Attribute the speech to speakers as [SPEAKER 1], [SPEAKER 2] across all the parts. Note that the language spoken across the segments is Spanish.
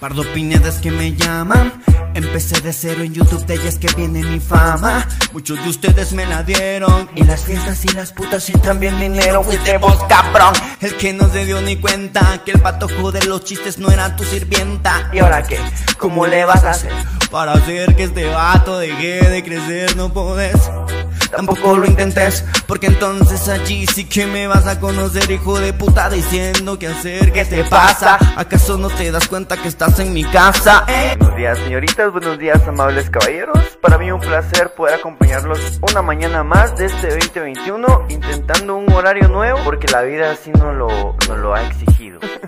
[SPEAKER 1] Pardo Pinedas que me llaman. Empecé de cero en YouTube, de ellas que viene mi fama. Muchos de ustedes me la dieron. Y las fiestas y las putas y también dinero. Fuiste vos, cabrón. El que no se dio ni cuenta que el patojo de los chistes no era tu sirvienta. ¿Y ahora qué? ¿Cómo le vas a hacer? Para hacer que este vato deje de crecer, no podés. Tampoco lo intentes, porque entonces allí sí que me vas a conocer, hijo de puta, diciendo qué hacer, qué te pasa. ¿Acaso no te das cuenta que estás en mi casa? Eh?
[SPEAKER 2] Buenos días, señoritas, buenos días, amables caballeros. Para mí un placer poder acompañarlos una mañana más de este 2021, intentando un horario nuevo, porque la vida así no lo, no lo ha exigido.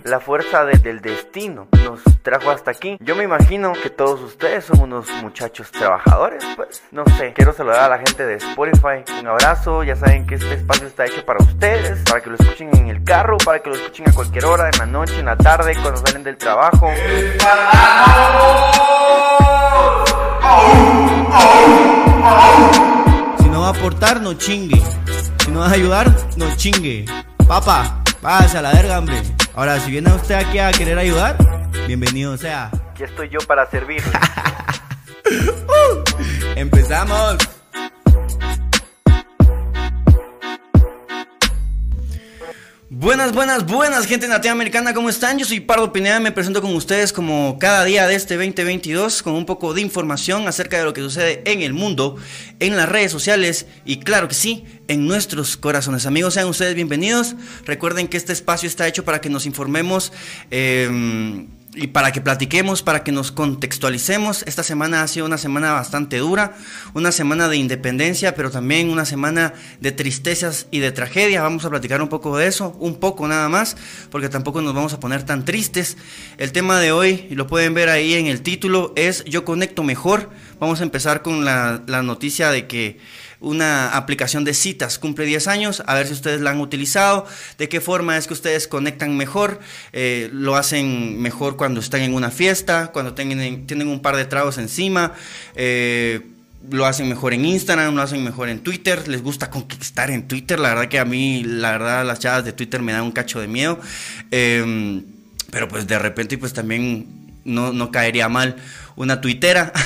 [SPEAKER 2] La fuerza de- del destino nos trajo hasta aquí. Yo me imagino que todos ustedes son unos muchachos trabajadores, pues. No sé, quiero saludar a la gente de Spotify. Un abrazo, ya saben que este espacio está hecho para ustedes, para que lo escuchen en el carro, para que lo escuchen a cualquier hora, en la noche, en la tarde, cuando salen del trabajo.
[SPEAKER 1] Si no va a aportar, no chingue. Si no va a ayudar, no chingue. Papá, váyase a la verga, hombre. Ahora, si viene usted aquí a querer ayudar, bienvenido sea.
[SPEAKER 2] Aquí estoy yo para servir.
[SPEAKER 1] ¡Empezamos! Buenas, buenas, buenas, gente nativa americana, ¿cómo están? Yo soy Pardo Pineda, me presento con ustedes como cada día de este 2022 con un poco de información acerca de lo que sucede en el mundo, en las redes sociales y claro que sí, en nuestros corazones. Amigos, sean ustedes bienvenidos. Recuerden que este espacio está hecho para que nos informemos. eh, y para que platiquemos, para que nos contextualicemos. Esta semana ha sido una semana bastante dura, una semana de independencia, pero también una semana de tristezas y de tragedia. Vamos a platicar un poco de eso, un poco nada más, porque tampoco nos vamos a poner tan tristes. El tema de hoy, y lo pueden ver ahí en el título, es Yo conecto mejor. Vamos a empezar con la, la noticia de que una aplicación de citas cumple 10 años, a ver si ustedes la han utilizado, de qué forma es que ustedes conectan mejor, eh, lo hacen mejor cuando están en una fiesta, cuando tienen, tienen un par de tragos encima, eh, lo hacen mejor en Instagram, lo hacen mejor en Twitter, les gusta conquistar en Twitter, la verdad que a mí, la verdad, las chavas de Twitter me dan un cacho de miedo, eh, pero pues de repente pues también no, no caería mal una tuitera.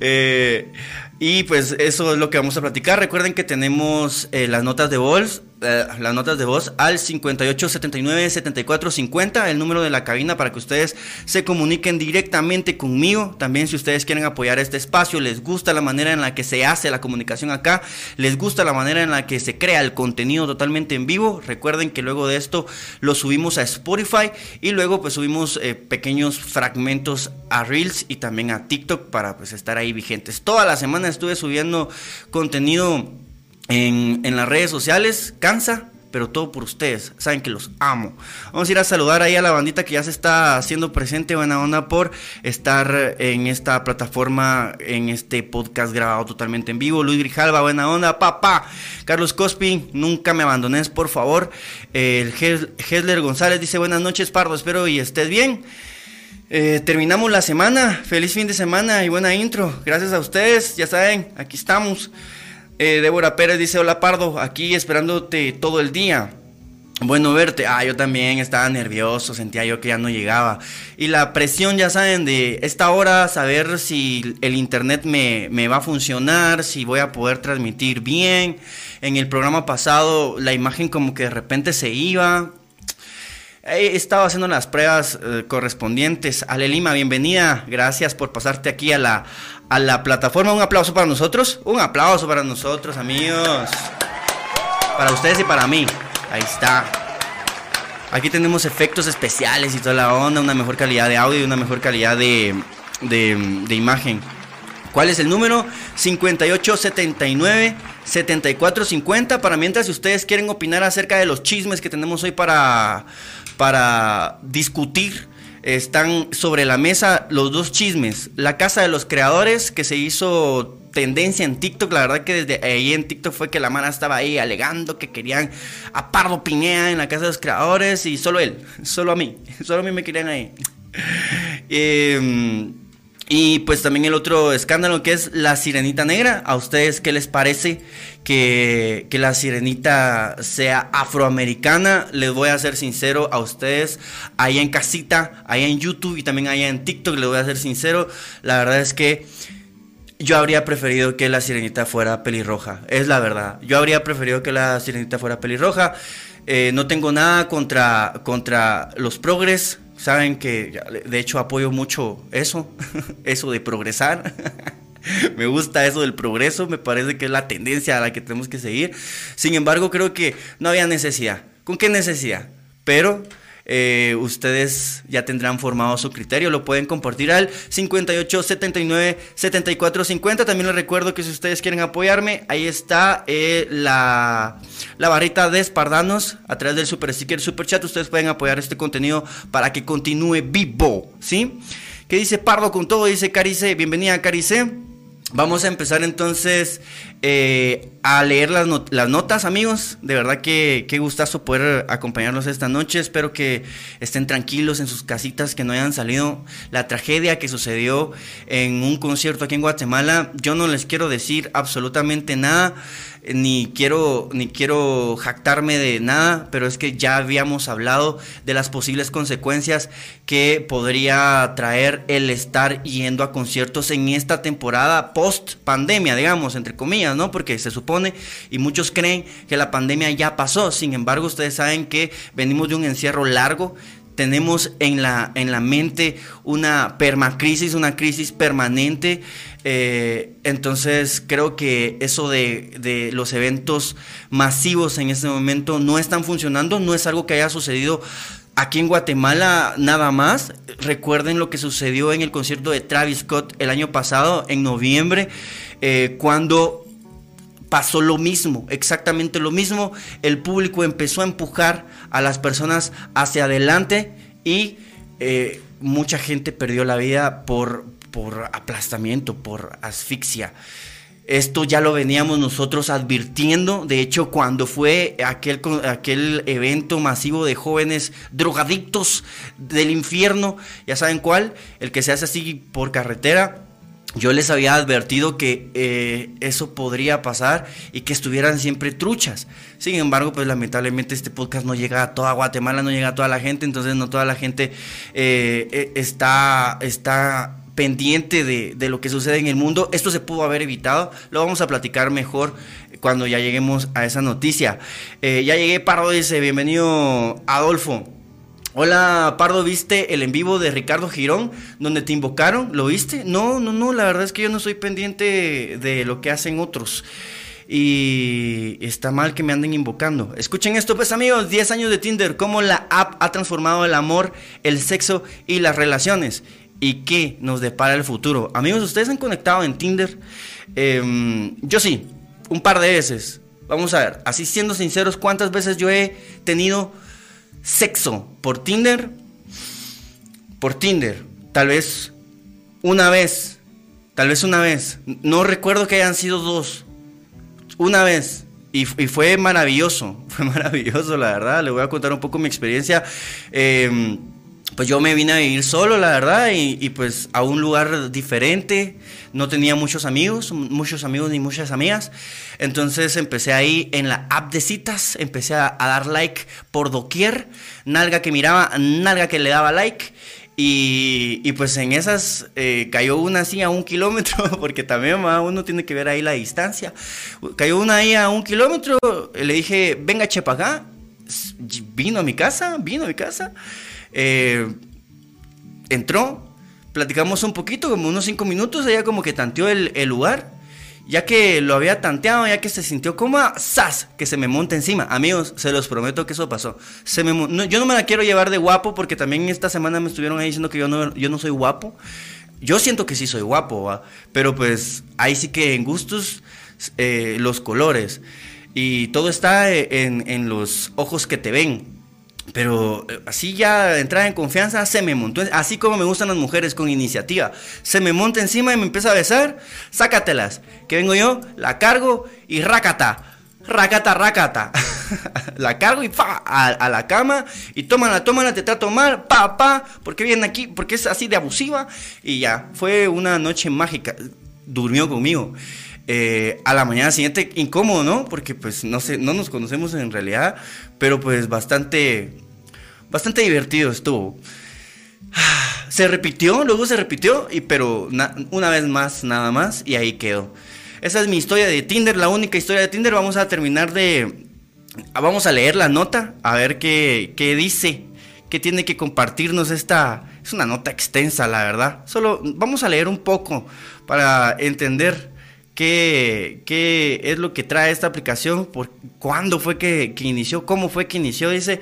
[SPEAKER 1] Eh, y pues eso es lo que vamos a platicar. Recuerden que tenemos eh, las notas de voz, eh, las notas de voz al 5879-7450, el número de la cabina para que ustedes se comuniquen directamente conmigo. También si ustedes quieren apoyar este espacio, les gusta la manera en la que se hace la comunicación acá, les gusta la manera en la que se crea el contenido totalmente en vivo. Recuerden que luego de esto lo subimos a Spotify y luego pues subimos eh, pequeños fragmentos a Reels y también a TikTok para pues estar ahí vigentes. Toda la semana estuve subiendo contenido en, las redes sociales, cansa, pero todo por ustedes. Saben que los amo. Vamos a ir a saludar ahí a la bandita que ya se está haciendo presente, buena onda, por estar en esta plataforma, en este podcast grabado totalmente en vivo. Luis Grijalva, buena onda, papá. Carlos Cospi, nunca me abandones, por favor. El Hesler González dice buenas noches, Pardo, espero y estés bien. Eh, terminamos la semana. Feliz fin de semana y buena intro. Gracias a ustedes. Ya saben, aquí estamos. Eh, Débora Pérez dice: Hola Pardo, aquí esperándote todo el día. Bueno verte. Ah, yo también estaba nervioso, sentía yo que ya no llegaba. Y la presión, ya saben, de esta hora, saber si el internet me, me va a funcionar, si voy a poder transmitir bien. En el programa pasado, la imagen como que de repente se iba. He estado haciendo las pruebas eh, correspondientes. Ale Lima, bienvenida. Gracias por pasarte aquí a la, a la plataforma. Un aplauso para nosotros. Un aplauso para nosotros, amigos. Para ustedes y para mí. Ahí está. Aquí tenemos efectos especiales y toda la onda, una mejor calidad de audio y una mejor calidad de, de, de imagen. ¿Cuál es el número? 5879 7450 para mientras si ustedes quieren opinar acerca de los chismes que tenemos hoy para para discutir están sobre la mesa los dos chismes. La casa de los creadores que se hizo tendencia en TikTok. La verdad que desde ahí en TikTok fue que la mano estaba ahí alegando que querían a Pardo Pinea en la casa de los creadores y solo él, solo a mí, solo a mí me querían ahí. Eh, Y pues también el otro escándalo que es la sirenita negra. ¿A ustedes qué les parece que, la sirenita sea afroamericana? Les voy a ser sincero a ustedes, allá en casita, allá en YouTube y también allá en TikTok, les voy a ser sincero. La verdad es que yo habría preferido que la sirenita fuera pelirroja, es la verdad. Yo habría preferido que la sirenita fuera pelirroja. Eh, no tengo nada contra, contra los progres Saben que de hecho apoyo mucho eso, eso de progresar. me gusta eso del progreso, me parece que es la tendencia a la que tenemos que seguir. Sin embargo, creo que no había necesidad. ¿Con qué necesidad? Pero eh, ustedes ya tendrán formado su criterio. Lo pueden compartir al 58 79 74 50. También les recuerdo que si ustedes quieren apoyarme, ahí está eh, la, la, barrita de Espardanos a través del super sticker, super chat. Ustedes pueden apoyar este contenido para que continúe vivo. ¿Sí? ¿Qué dice Pardo con todo? Dice Carice. Bienvenida, Carice. Vamos a empezar entonces eh, a leer las, notas, amigos. De verdad que qué gustazo poder acompañarlos esta noche. Espero que estén tranquilos en sus casitas, que no hayan salido la tragedia que sucedió en un concierto aquí en Guatemala. Yo no les quiero decir absolutamente nada ni quiero, ni quiero jactarme de nada, pero es que ya habíamos hablado de las posibles consecuencias que podría traer el estar yendo a conciertos en esta temporada post pandemia, digamos, entre comillas, ¿no? Porque se supone y muchos creen que la pandemia ya pasó, sin embargo, ustedes saben que venimos de un encierro largo tenemos en la, en la mente una permacrisis, una crisis permanente. Eh, entonces creo que eso de, los eventos masivos en este momento no están funcionando, no es algo que haya sucedido aquí en Guatemala nada más. Recuerden lo que sucedió en el concierto de Travis Scott el año pasado, en noviembre, eh, cuando pasó lo mismo, exactamente lo mismo. El público empezó a empujar a las personas hacia adelante y eh, mucha gente perdió la vida por, por aplastamiento, por asfixia. Esto ya lo veníamos nosotros advirtiendo. De hecho, cuando fue aquel, aquel evento masivo de jóvenes drogadictos del infierno, ya saben cuál, el que se hace así por carretera, yo les había advertido que eh, eso podría pasar y que estuvieran siempre truchas. Sin embargo, pues lamentablemente este podcast no llega a toda Guatemala, no llega a toda la gente, entonces no toda la gente eh, eh, está, está pendiente de, lo que sucede en el mundo. Esto se pudo haber evitado, lo vamos a platicar mejor cuando ya lleguemos a esa noticia. ya llegué, Pardo dice, bienvenido Adolfo. Hola, Pardo, ¿viste el en vivo de Ricardo Girón donde te invocaron? ¿Lo viste? No, no, no, la verdad es que yo no soy pendiente de lo que hacen otros. Y está mal que me anden invocando. Escuchen esto, pues amigos, 10 años de Tinder, cómo la app ha transformado el amor, el sexo y las relaciones. ¿Y qué nos depara el futuro? Amigos, ¿ustedes han conectado en Tinder? Em, yo sí, un par de veces. Vamos a ver, así siendo sinceros, ¿cuántas veces yo he tenido sexo por Tinder, por Tinder, tal vez una vez, tal vez una vez, no recuerdo que hayan sido dos, una vez. Y, fue maravilloso, fue maravilloso, la verdad. Le voy a contar un poco mi experiencia. Em, pues yo me vine a vivir solo, la verdad, y, pues a un lugar diferente. No tenía muchos amigos, muchos amigos ni muchas amigas. Entonces empecé ahí en la app de citas, empecé a, dar like por doquier, nalga que miraba, nalga que le daba like. Y, pues en esas eh, cayó una así a un kilómetro, porque también uno tiene que ver ahí la distancia. Cayó una ahí a un kilómetro, le dije, venga, chepa acá. Vino a mi casa, vino a mi casa. Eh, entró, platicamos un poquito, como unos cinco minutos, ella como que tanteó el, lugar. Ya que lo había tanteado, ya que se sintió como ¡zas! Que se me monta encima. Amigos, se los prometo que eso pasó. Yo no me la quiero llevar de guapo porque también esta semana me estuvieron ahí diciendo que yo no, yo no soy guapo. Yo siento que sí soy guapo, pero pues ahí sí que en gustos eh, los colores. Y todo está en, en los ojos que te ven. Pero eh, así ya entrar en confianza, se me montó. Así como me gustan las mujeres con iniciativa. Se me monta encima y me empieza a besar. Sácatelas. Que vengo yo, la cargo y rácata. Rácata, rácata. la cargo y pa, a, la cama y tómala, tómala, te trato mal, pa, pa, porque viene aquí, porque es así de abusiva y ya, fue una noche mágica, durmió conmigo. Eh, a la mañana siguiente incómodo, ¿no? Porque pues no sé, no nos conocemos en realidad, pero pues bastante, bastante divertido estuvo. Se repitió, luego se repitió, y, pero una vez más, nada más, y ahí quedó. Esa es mi historia de Tinder, la única historia de Tinder. Vamos a terminar de... Vamos a leer la nota, a ver qué, qué dice, qué tiene que compartirnos esta... Es una nota extensa, la verdad. Solo vamos a leer un poco para entender qué, es lo que trae esta aplicación, por cuándo fue que, que inició, cómo fue que inició. Dice,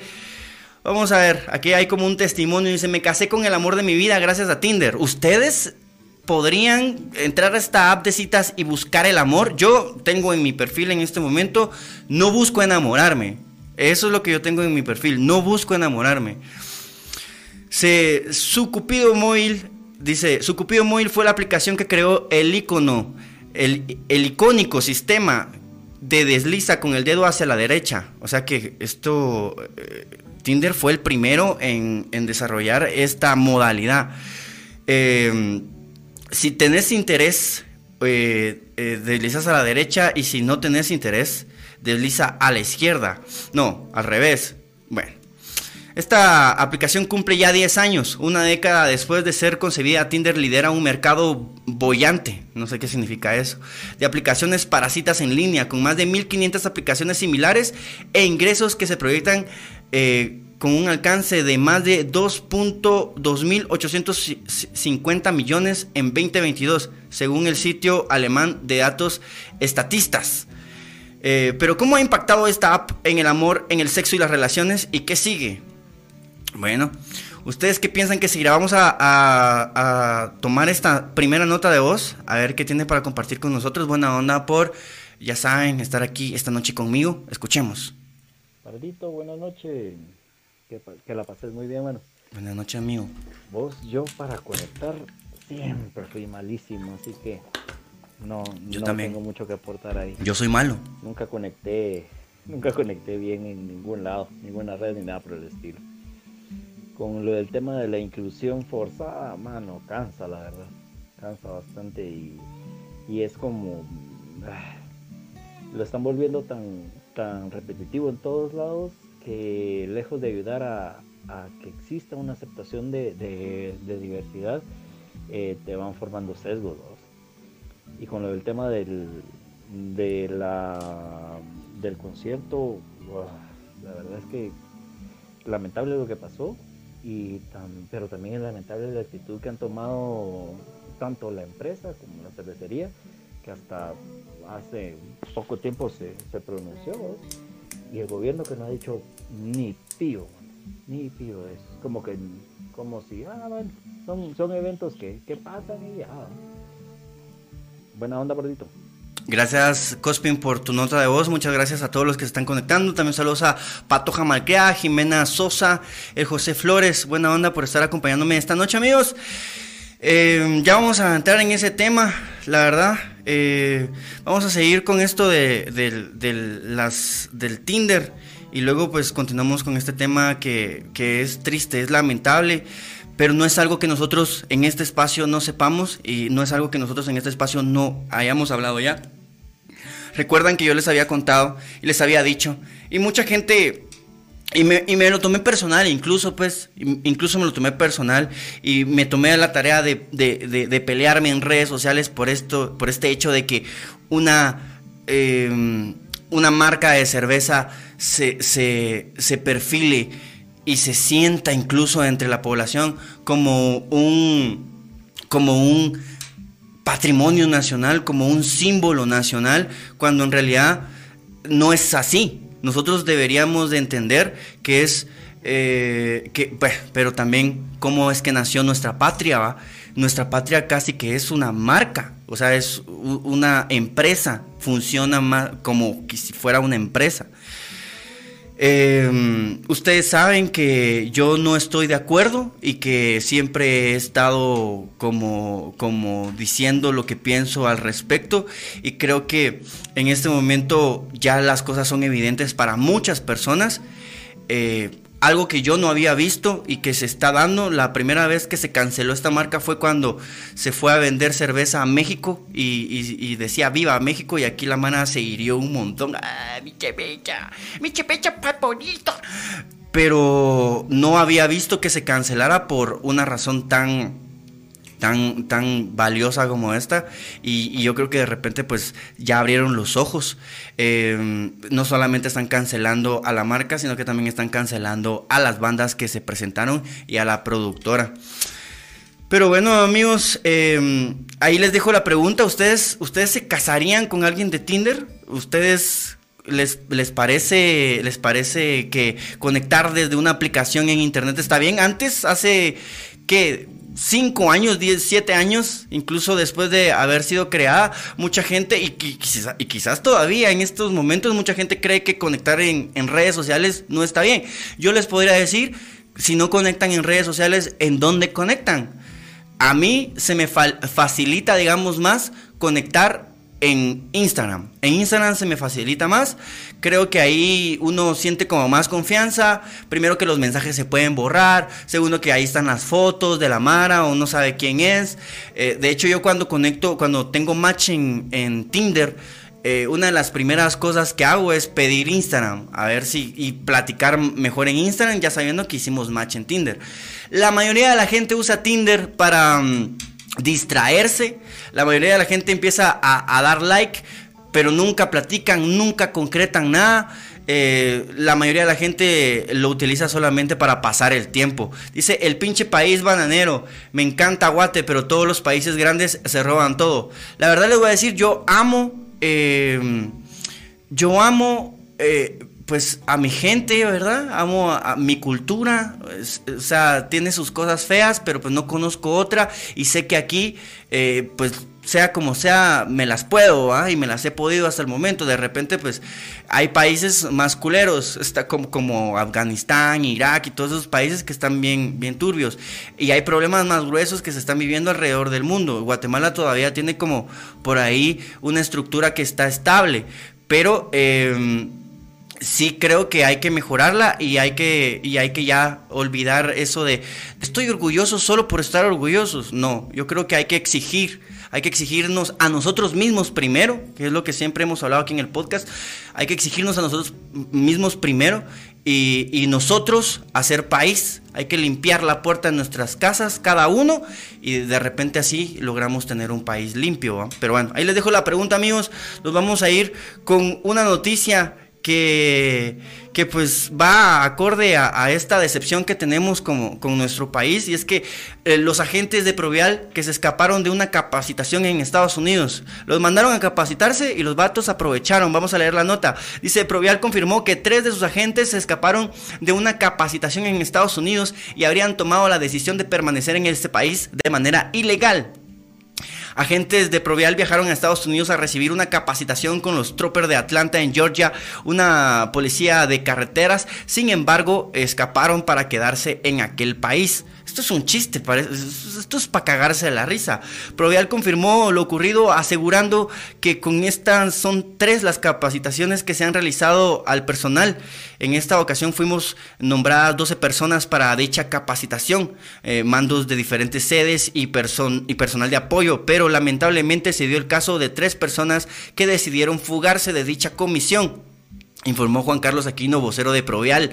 [SPEAKER 1] Vamos a ver, aquí hay como un testimonio. Dice, me casé con el amor de mi vida gracias a Tinder. ¿Ustedes podrían entrar a esta app de citas y buscar el amor? Yo tengo en mi perfil en este momento, no busco enamorarme. Eso es lo que yo tengo en mi perfil, no busco enamorarme. Se, su Cupido Móvil, dice, su Cupido Móvil fue la aplicación que creó el icono, el, el icónico sistema de desliza con el dedo hacia la derecha. O sea que esto... Eh, Tinder fue el primero en, desarrollar esta modalidad. Eh, si tenés interés, eh, eh, deslizas a la derecha y si no tenés interés, desliza a la izquierda. No, al revés. Bueno. Esta aplicación cumple ya 10 años. Una década después de ser concebida, Tinder lidera un mercado bollante, no sé qué significa eso, de aplicaciones para citas en línea, con más de 1.500 aplicaciones similares e ingresos que se proyectan eh, con un alcance de más de 2.2850 millones en 2022, según el sitio alemán de datos estatistas. Eh, pero ¿cómo ha impactado esta app en el amor, en el sexo y las relaciones? ¿Y qué sigue? Bueno, ¿ustedes qué piensan que seguirá? Vamos a, a, tomar esta primera nota de voz, a ver qué tiene para compartir con nosotros. Buena onda por, ya saben, estar aquí esta noche conmigo. Escuchemos.
[SPEAKER 3] Pardito, buenas noches. Que, la pases muy bien, bueno.
[SPEAKER 1] Buenas noches, amigo.
[SPEAKER 3] Vos, yo para conectar siempre fui malísimo, así que no,
[SPEAKER 1] yo
[SPEAKER 3] no
[SPEAKER 1] también.
[SPEAKER 3] tengo mucho que aportar ahí.
[SPEAKER 1] Yo soy malo.
[SPEAKER 3] Nunca conecté, nunca conecté bien en ningún lado, ninguna red ni nada por el estilo. Con lo del tema de la inclusión forzada, mano, cansa la verdad. Cansa bastante y, y es como... Ah, lo están volviendo tan, tan repetitivo en todos lados que lejos de ayudar a, que exista una aceptación de, diversidad, eh, te van formando sesgos. Y con lo del tema del, de la, del concierto, la verdad es que lamentable lo que pasó, y pero también es lamentable la actitud que han tomado tanto la empresa como la cervecería, que hasta hace poco tiempo se, se pronunció, y el gobierno que no ha dicho ni pío, ni pío, es como que, como si, ah, bueno, son, son eventos que, que pasan y ya. Buena onda, Bordito.
[SPEAKER 1] Gracias, Cospin, por tu nota de voz. Muchas gracias a todos los que se están conectando. También saludos a Pato Jamalquea, Jimena Sosa, el José Flores. Buena onda por estar acompañándome esta noche, amigos. Eh, ya vamos a entrar en ese tema, la verdad. Eh, vamos a seguir con esto de, las, del Tinder y luego pues continuamos con este tema que, que, es triste, es lamentable, pero no es algo que nosotros en este espacio no sepamos y no es algo que nosotros en este espacio no hayamos hablado ya. Recuerdan que yo les había contado y les había dicho. Y mucha gente y me, y me, lo tomé personal, incluso pues, incluso me lo tomé personal y me tomé la tarea de, de, de, pelearme en redes sociales por esto, por este hecho de que una, em, una marca de cerveza se, se, se perfile y se sienta incluso entre la población como un, como un patrimonio nacional, como un símbolo nacional, cuando en realidad no es así nosotros deberíamos de entender que es, eh, que, pero también cómo es que nació nuestra patria, ¿va? Nuestra patria casi que es una marca, o sea, es una empresa, funciona más como si fuera una empresa. Eh, ustedes saben que yo no estoy de acuerdo y que siempre he estado como, como diciendo lo que pienso al respecto y creo que en este momento ya las cosas son evidentes para muchas personas. Eh, algo que yo no había visto y que se está dando. La primera vez que se canceló esta marca fue cuando se fue a vender cerveza a México y, decía viva México y aquí la mana se hirió un montón. ¡Ah, mi chepecha! ¡Mi chepecha bonito! Pero no había visto que se cancelara por una razón tan tan, tan valiosa como esta y, yo creo que de repente pues ya abrieron los ojos. Em, no solamente están cancelando a la marca, sino que también están cancelando a las bandas que se presentaron y a la productora. Pero bueno amigos, em, ahí les dejo la pregunta, ¿ustedes, ¿ustedes se casarían con alguien de Tinder? ¿Ustedes les, les, parece, les parece que conectar desde una aplicación en internet está bien? Antes, hace, ¿qué? 5 años, 10, 7 años, incluso después de haber sido creada, mucha gente, y, quizás, todavía en estos momentos, mucha gente cree que conectar en, redes sociales no está bien. Yo les podría decir, si no conectan en redes sociales, ¿en dónde conectan? A mí se me facilita, digamos, más conectar en Instagram. En Instagram se me facilita más. Creo que ahí uno siente como más confianza. Primero que los mensajes se pueden borrar. Segundo que ahí están las fotos de la Mara. Uno sabe quién es. Eh, de hecho yo cuando conecto, cuando tengo match en, Tinder, eh, una de las primeras cosas que hago es pedir Instagram. A ver si... Y platicar mejor en Instagram ya sabiendo que hicimos match en Tinder. La mayoría de la gente usa Tinder para... Mm, distraerse. La mayoría de la gente empieza a, dar like, pero nunca platican, nunca concretan nada. Eh, la mayoría de la gente lo utiliza solamente para pasar el tiempo. Dice, el pinche país bananero, me encanta Guate, pero todos los países grandes se roban todo. La verdad les voy a decir, yo amo, eh, yo amo eh, pues a mi gente, ¿verdad? Amo a, mi cultura, o sea, tiene sus cosas feas, pero pues no conozco otra y sé que aquí, eh, pues sea como sea, me las puedo, ¿ah? Y me las he podido hasta el momento. De repente, pues, hay países más culeros, está como, como Afganistán, Irak y todos esos países que están bien, bien turbios. Y hay problemas más gruesos que se están viviendo alrededor del mundo. Guatemala todavía tiene como por ahí una estructura que está estable. Pero... Eh, sí creo que hay que mejorarla y hay que, y hay que ya olvidar eso de estoy orgulloso solo por estar orgullosos. No, yo creo que hay que exigir, hay que exigirnos a nosotros mismos primero, que es lo que siempre hemos hablado aquí en el podcast, hay que exigirnos a nosotros mismos primero y, y nosotros hacer país, hay que limpiar la puerta de nuestras casas, cada uno, y de repente así logramos tener un país limpio. Pero bueno, ahí les dejo la pregunta amigos, nos vamos a ir con una noticia que, que pues va acorde a, esta decepción que tenemos con nuestro país y es que eh, los agentes de Provial que se escaparon de una capacitación en Estados Unidos, los mandaron a capacitarse y los vatos aprovecharon, vamos a leer la nota, dice Provial confirmó que tres de sus agentes se escaparon de una capacitación en Estados Unidos y habrían tomado la decisión de permanecer en este país de manera ilegal. Agentes de Provial viajaron a Estados Unidos a recibir una capacitación con los troopers de Atlanta en Georgia, una policía de carreteras. Sin embargo, escaparon para quedarse en aquel país. Esto es un chiste, esto es para cagarse de la risa. Provial confirmó lo ocurrido asegurando que con estas son tres las capacitaciones que se han realizado al personal. En esta ocasión fuimos nombradas 12 personas para dicha capacitación, eh, mandos de diferentes sedes y, y personal de apoyo, pero lamentablemente se dio el caso de tres personas que decidieron fugarse de dicha comisión informó Juan Carlos Aquino, vocero de Provial.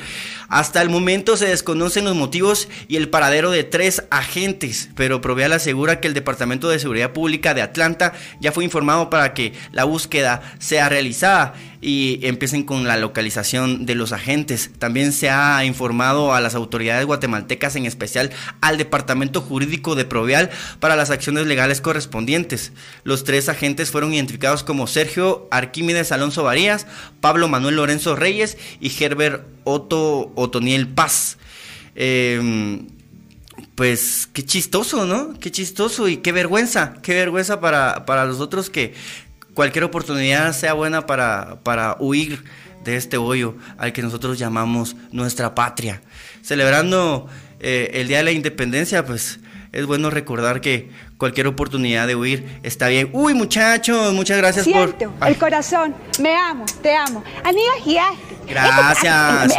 [SPEAKER 1] Hasta el momento se desconocen los motivos y el paradero de tres agentes, pero Provial asegura que el Departamento de Seguridad Pública de Atlanta ya fue informado para que la búsqueda sea realizada y empiecen con la localización de los agentes. También se ha informado a las autoridades guatemaltecas, en especial al Departamento Jurídico de Provial, para las acciones legales correspondientes. Los tres agentes fueron identificados como Sergio Arquímedes Alonso Varías, Pablo Manuel Lorenzo Reyes y Herbert Otto Otoniel Paz. Em, pues qué chistoso, ¿no? Qué chistoso y qué vergüenza, qué vergüenza para, para los otros que cualquier oportunidad sea buena para, para huir de este hoyo al que nosotros llamamos nuestra patria. Celebrando eh, el Día de la Independencia, pues es bueno recordar que cualquier oportunidad de huir está bien. Uy, muchachos, muchas gracias
[SPEAKER 4] Siento, por. El corazón, me amo, te amo.
[SPEAKER 1] Gracias.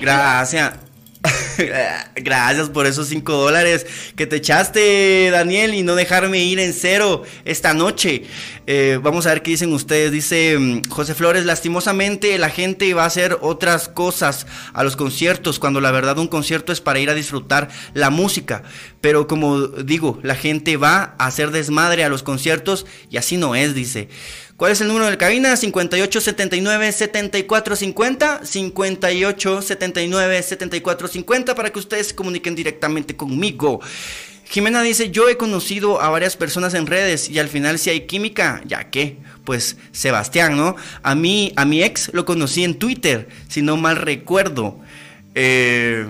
[SPEAKER 1] Gracias. Gracias por esos 5 dólares que te echaste, Daniel, y no dejarme ir en cero esta noche. Eh, vamos a ver qué dicen ustedes. Dice mm, José Flores, lastimosamente la gente va a hacer otras cosas a los conciertos, cuando la verdad un concierto es para ir a disfrutar la música. Pero como digo, la gente va a hacer desmadre a los conciertos y así no es, dice. ¿Cuál es el número de cabina? 5879-7450. 5879-7450 para que ustedes se comuniquen directamente conmigo. Jimena dice, yo he conocido a varias personas en redes y al final si hay química, ya que, pues Sebastián, ¿no? A mí, a mi ex lo conocí en Twitter, si no mal recuerdo. Eh,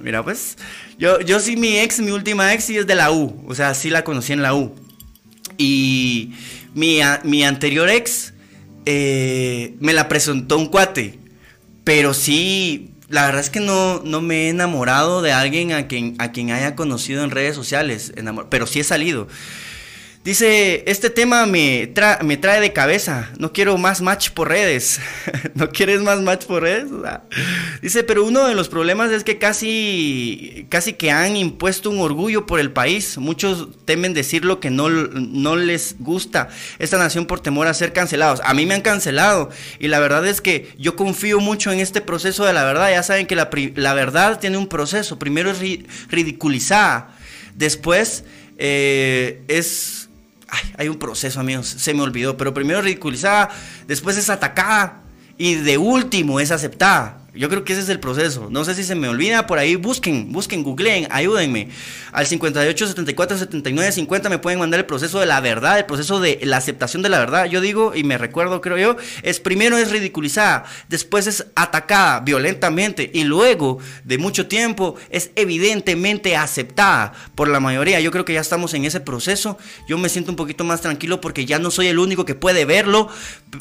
[SPEAKER 1] mira, pues, yo, yo sí mi ex, mi última ex sí es de la U, o sea, sí la conocí en la U. Y mi, anterior ex eh, me la presentó un cuate, pero sí, la verdad es que no, no me he enamorado de alguien a quien, a quien haya conocido en redes sociales, pero sí he salido. Dice, este tema me, me trae de cabeza, no quiero más match por redes. ¿No quieres más match por redes? dice, pero uno de los problemas es que casi, casi que han impuesto un orgullo por el país. Muchos temen decir lo que no, no les gusta esta nación por temor a ser cancelados. A mí me han cancelado y la verdad es que yo confío mucho en este proceso de la verdad. Ya saben que la, la verdad tiene un proceso. Primero es ridiculizada, después eh, es hay un proceso, amigos, se me olvidó, pero primero ridiculizada, después es atacada y de último es aceptada. Yo creo que ese es el proceso. No sé si se me olvida, por ahí busquen, busquen, googleen, ayúdenme. Al 58 74 79 50 me pueden mandar el proceso de la verdad, el proceso de la aceptación de la verdad. Yo digo, y me recuerdo, creo yo, es primero es ridiculizada, después es atacada violentamente y luego de mucho tiempo es evidentemente aceptada por la mayoría. Yo creo que ya estamos en ese proceso. Yo me siento un poquito más tranquilo porque ya no soy el único que puede verlo.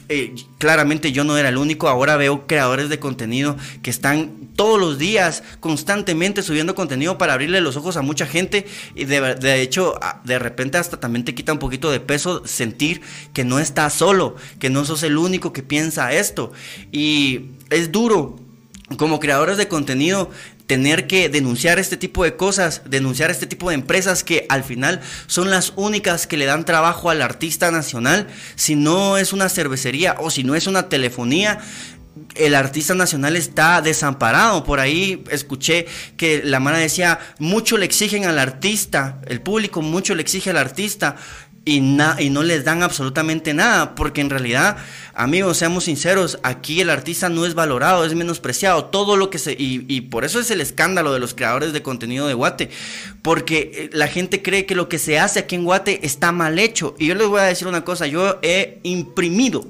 [SPEAKER 1] Eh, claramente yo no era el único, ahora veo creadores de contenido que están todos los días constantemente subiendo contenido para abrirle los ojos a mucha gente. Y de, hecho de repente hasta también te quita un poquito de peso sentir que no estás solo, que no sos el único que piensa esto. Y es duro como creadores de contenido tener que denunciar este tipo de cosas, denunciar este tipo de empresas que al final son las únicas que le dan trabajo al artista nacional, si no es una cervecería o si no es una telefonía, el artista nacional está desamparado. Por ahí escuché que la mano decía, mucho le exigen al artista, el público mucho le exige al artista y, y no les dan absolutamente nada, porque en realidad, amigos, seamos sinceros, aquí el artista no es valorado, es menospreciado, todo lo que se... Y, y por eso es el escándalo de los creadores de contenido de Guate, porque eh, la gente cree que lo que se hace aquí en Guate está mal hecho. Y yo les voy a decir una cosa, yo he imprimido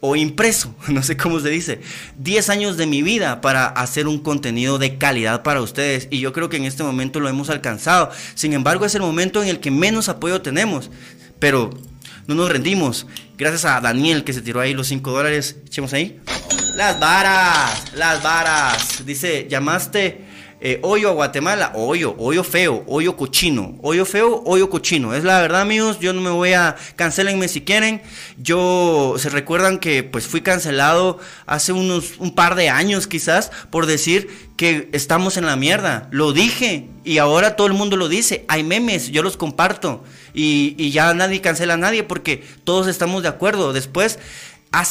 [SPEAKER 1] o impreso, no sé cómo se dice, 10 años de mi vida para hacer un contenido de calidad para ustedes y yo creo que en este momento lo hemos alcanzado. Sin embargo, es el momento en el que menos apoyo tenemos, pero no nos rendimos. Gracias a Daniel que se tiró ahí los 5 dólares. Echemos ahí. Las varas, las varas. Dice, llamaste eh, hoyo a Guatemala, hoyo, hoyo feo, hoyo cochino, hoyo feo, hoyo cochino. Es la verdad, amigos, yo no me voy a, cancelenme si quieren. Yo, se recuerdan que pues fui cancelado hace unos, un par de años quizás por decir que estamos en la mierda. Lo dije y ahora todo el mundo lo dice. Hay memes, yo los comparto y, ya nadie cancela a nadie porque todos estamos de acuerdo. Después, ha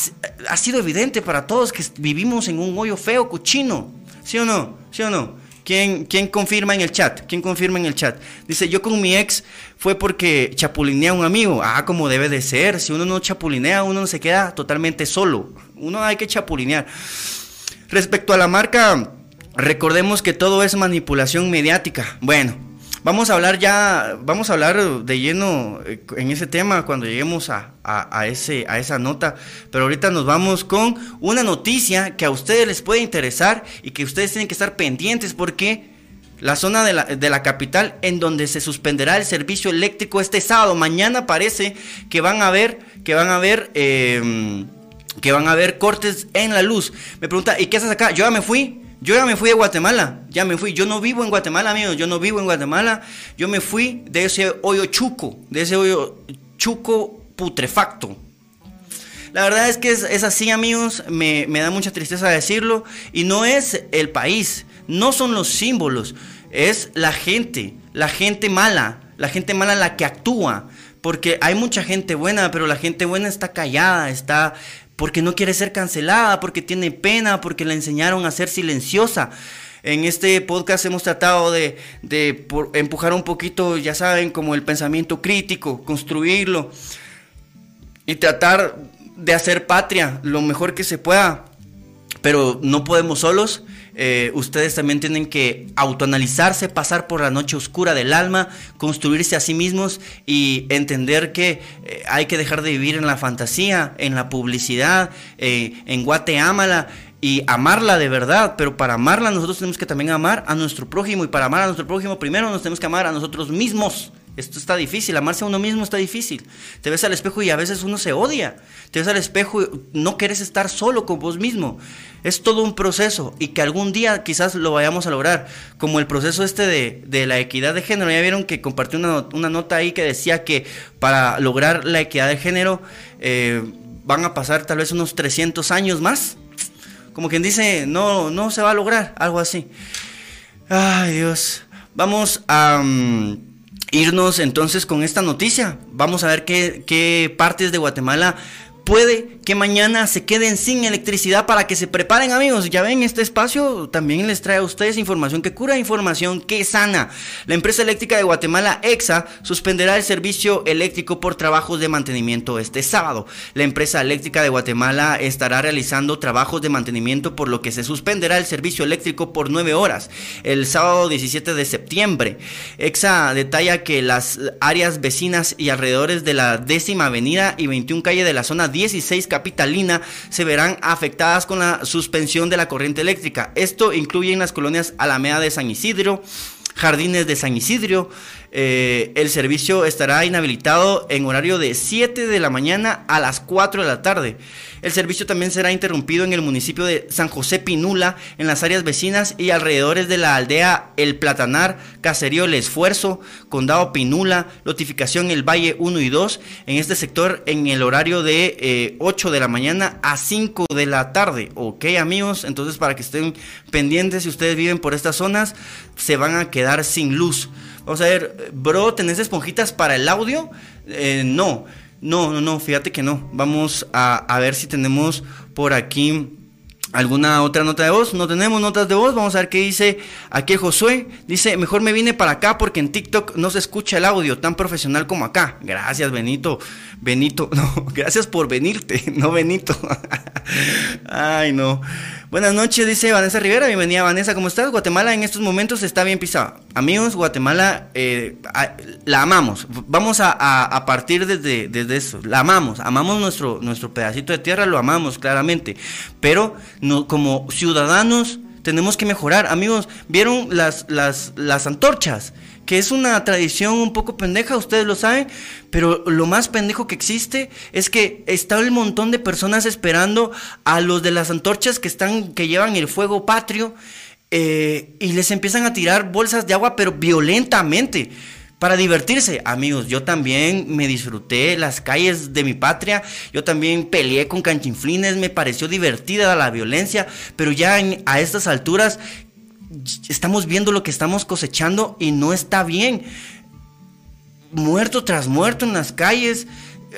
[SPEAKER 1] sido evidente para todos que vivimos en un hoyo feo, cochino. ¿Sí o no? ¿Sí o no? ¿Quién, confirma en el chat? ¿Quién confirma en el chat? Dice, yo con mi ex fue porque chapulineé a un amigo. Ah, como debe de ser. Si uno no chapulinea, uno se queda totalmente solo. Uno hay que chapulinear. Respecto a la marca, recordemos que todo es manipulación mediática. Bueno, Vamos a hablar ya, vamos a hablar de lleno eh, en ese tema cuando lleguemos a, ese, a esa nota, pero ahorita nos vamos con una noticia que a ustedes les puede interesar y que ustedes tienen que estar pendientes porque la zona de la, de la capital en donde se suspenderá el servicio eléctrico este sábado, mañana parece que van a ver, que van a ver... Eh, que van a haber cortes en la luz. Me pregunta, ¿y qué haces acá? Yo ya me fui. Yo ya me fui de Guatemala, ya me fui. Yo no vivo en Guatemala, amigos. Yo no vivo en Guatemala. Yo me fui de ese hoyo chuco, de ese hoyo chuco putrefacto. La verdad es que es, así, amigos. Me, me, da mucha tristeza decirlo. Y no es el país, no son los símbolos, es la gente, la gente mala, la gente mala la que actúa. Porque hay mucha gente buena, pero la gente buena está callada, está porque no quiere ser cancelada, porque tiene pena, porque la enseñaron a ser silenciosa. En este podcast hemos tratado de, empujar un poquito, ya saben, como el pensamiento crítico, construirlo y tratar de hacer patria lo mejor que se pueda. Pero no podemos solos. Eh, ustedes también tienen que autoanalizarse, pasar por la noche oscura del alma, construirse a sí mismos y entender que eh, hay que dejar de vivir en la fantasía, en la publicidad, eh, en Guateámala y amarla de verdad, pero para amarla nosotros tenemos que también amar a nuestro prójimo y para amar a nuestro prójimo primero nos tenemos que amar a nosotros mismos. Esto está difícil, amarse a uno mismo está difícil. Te ves al espejo y a veces uno se odia. Te ves al espejo y no quieres estar solo con vos mismo. Es todo un proceso y que algún día quizás lo vayamos a lograr. Como el proceso este de, la equidad de género. Ya vieron que compartí una, nota ahí que decía que para lograr la equidad de género eh, van a pasar tal vez unos 300 años más. Como quien dice, no, no se va a lograr, algo así. Ay Dios. Vamos a... Mm, irnos entonces con esta noticia. Vamos a ver qué, qué partes de Guatemala puede que mañana se queden sin electricidad para que se preparen amigos. Ya ven, este espacio también les trae a ustedes información que cura, información que sana. La empresa eléctrica de Guatemala, EXA, suspenderá el servicio eléctrico por trabajos de mantenimiento este sábado. La empresa eléctrica de Guatemala estará realizando trabajos de mantenimiento por lo que se suspenderá el servicio eléctrico por nueve horas el sábado 17 de septiembre. EXA detalla que las áreas vecinas y alrededores de la décima avenida y 21 calle de la zona 16 capitalina se verán afectadas con la suspensión de la corriente eléctrica. Esto incluye en las colonias Alameda de San Isidro, Jardines de San Isidro. Eh, el servicio estará inhabilitado en horario de 7 de la mañana a las 4 de la tarde. El servicio también será interrumpido en el municipio de San José Pinula, en las áreas vecinas y alrededores de la aldea El Platanar, Caserío El Esfuerzo, Condado Pinula, Notificación El Valle 1 y 2, en este sector en el horario de 8 eh, de la mañana a 5 de la tarde. Ok amigos, entonces para que estén pendientes si ustedes viven por estas zonas, se van a quedar sin luz. Vamos a ver, bro, ¿tenés esponjitas para el audio? Eh, no. No, no, no, fíjate que no. Vamos a, ver si tenemos por aquí alguna otra nota de voz. No tenemos notas de voz. Vamos a ver qué dice aquí Josué. Dice, mejor me vine para acá porque en TikTok no se escucha el audio tan profesional como acá. Gracias, Benito. Benito, no, gracias por venirte, no Benito. Ay, no. Buenas noches, dice Vanessa Rivera. Bienvenida, Vanessa. ¿Cómo estás? Guatemala en estos momentos está bien pisada. Amigos, Guatemala eh, la amamos. Vamos a, partir desde, desde, eso. La amamos. Amamos nuestro, nuestro pedacito de tierra, lo amamos claramente. Pero como ciudadanos tenemos que mejorar. Amigos, ¿vieron las, las, las antorchas? Que es una tradición un poco pendeja, ustedes lo saben, pero lo más pendejo que existe es que está el montón de personas esperando a los de las antorchas que están, que llevan el fuego patrio, eh, y les empiezan a tirar bolsas de agua, pero violentamente. Para divertirse, amigos, yo también me disfruté las calles de mi patria, yo también peleé con canchinflines, me pareció divertida la violencia, pero ya a estas alturas estamos viendo lo que estamos cosechando y no está bien. Muerto tras muerto en las calles,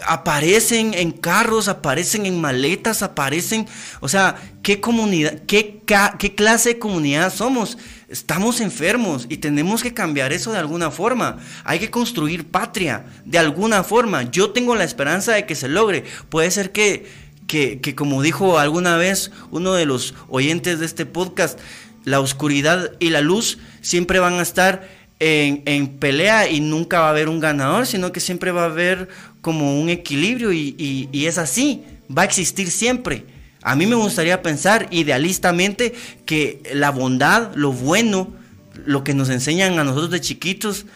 [SPEAKER 1] aparecen en carros, aparecen en maletas, aparecen, o sea, ¿qué comunidad, qué, qué clase de comunidad somos? Estamos enfermos y tenemos que cambiar eso de alguna forma. Hay que construir patria de alguna forma. Yo tengo la esperanza de que se logre. Puede ser que, que, que como dijo alguna vez uno de los oyentes de este podcast, la oscuridad y la luz siempre van a estar en, pelea y nunca va a haber un ganador, sino que siempre va a haber como un equilibrio y, es así, va a existir siempre. A mí me gustaría pensar idealistamente que la bondad, lo bueno, lo que nos enseñan a nosotros de chiquitos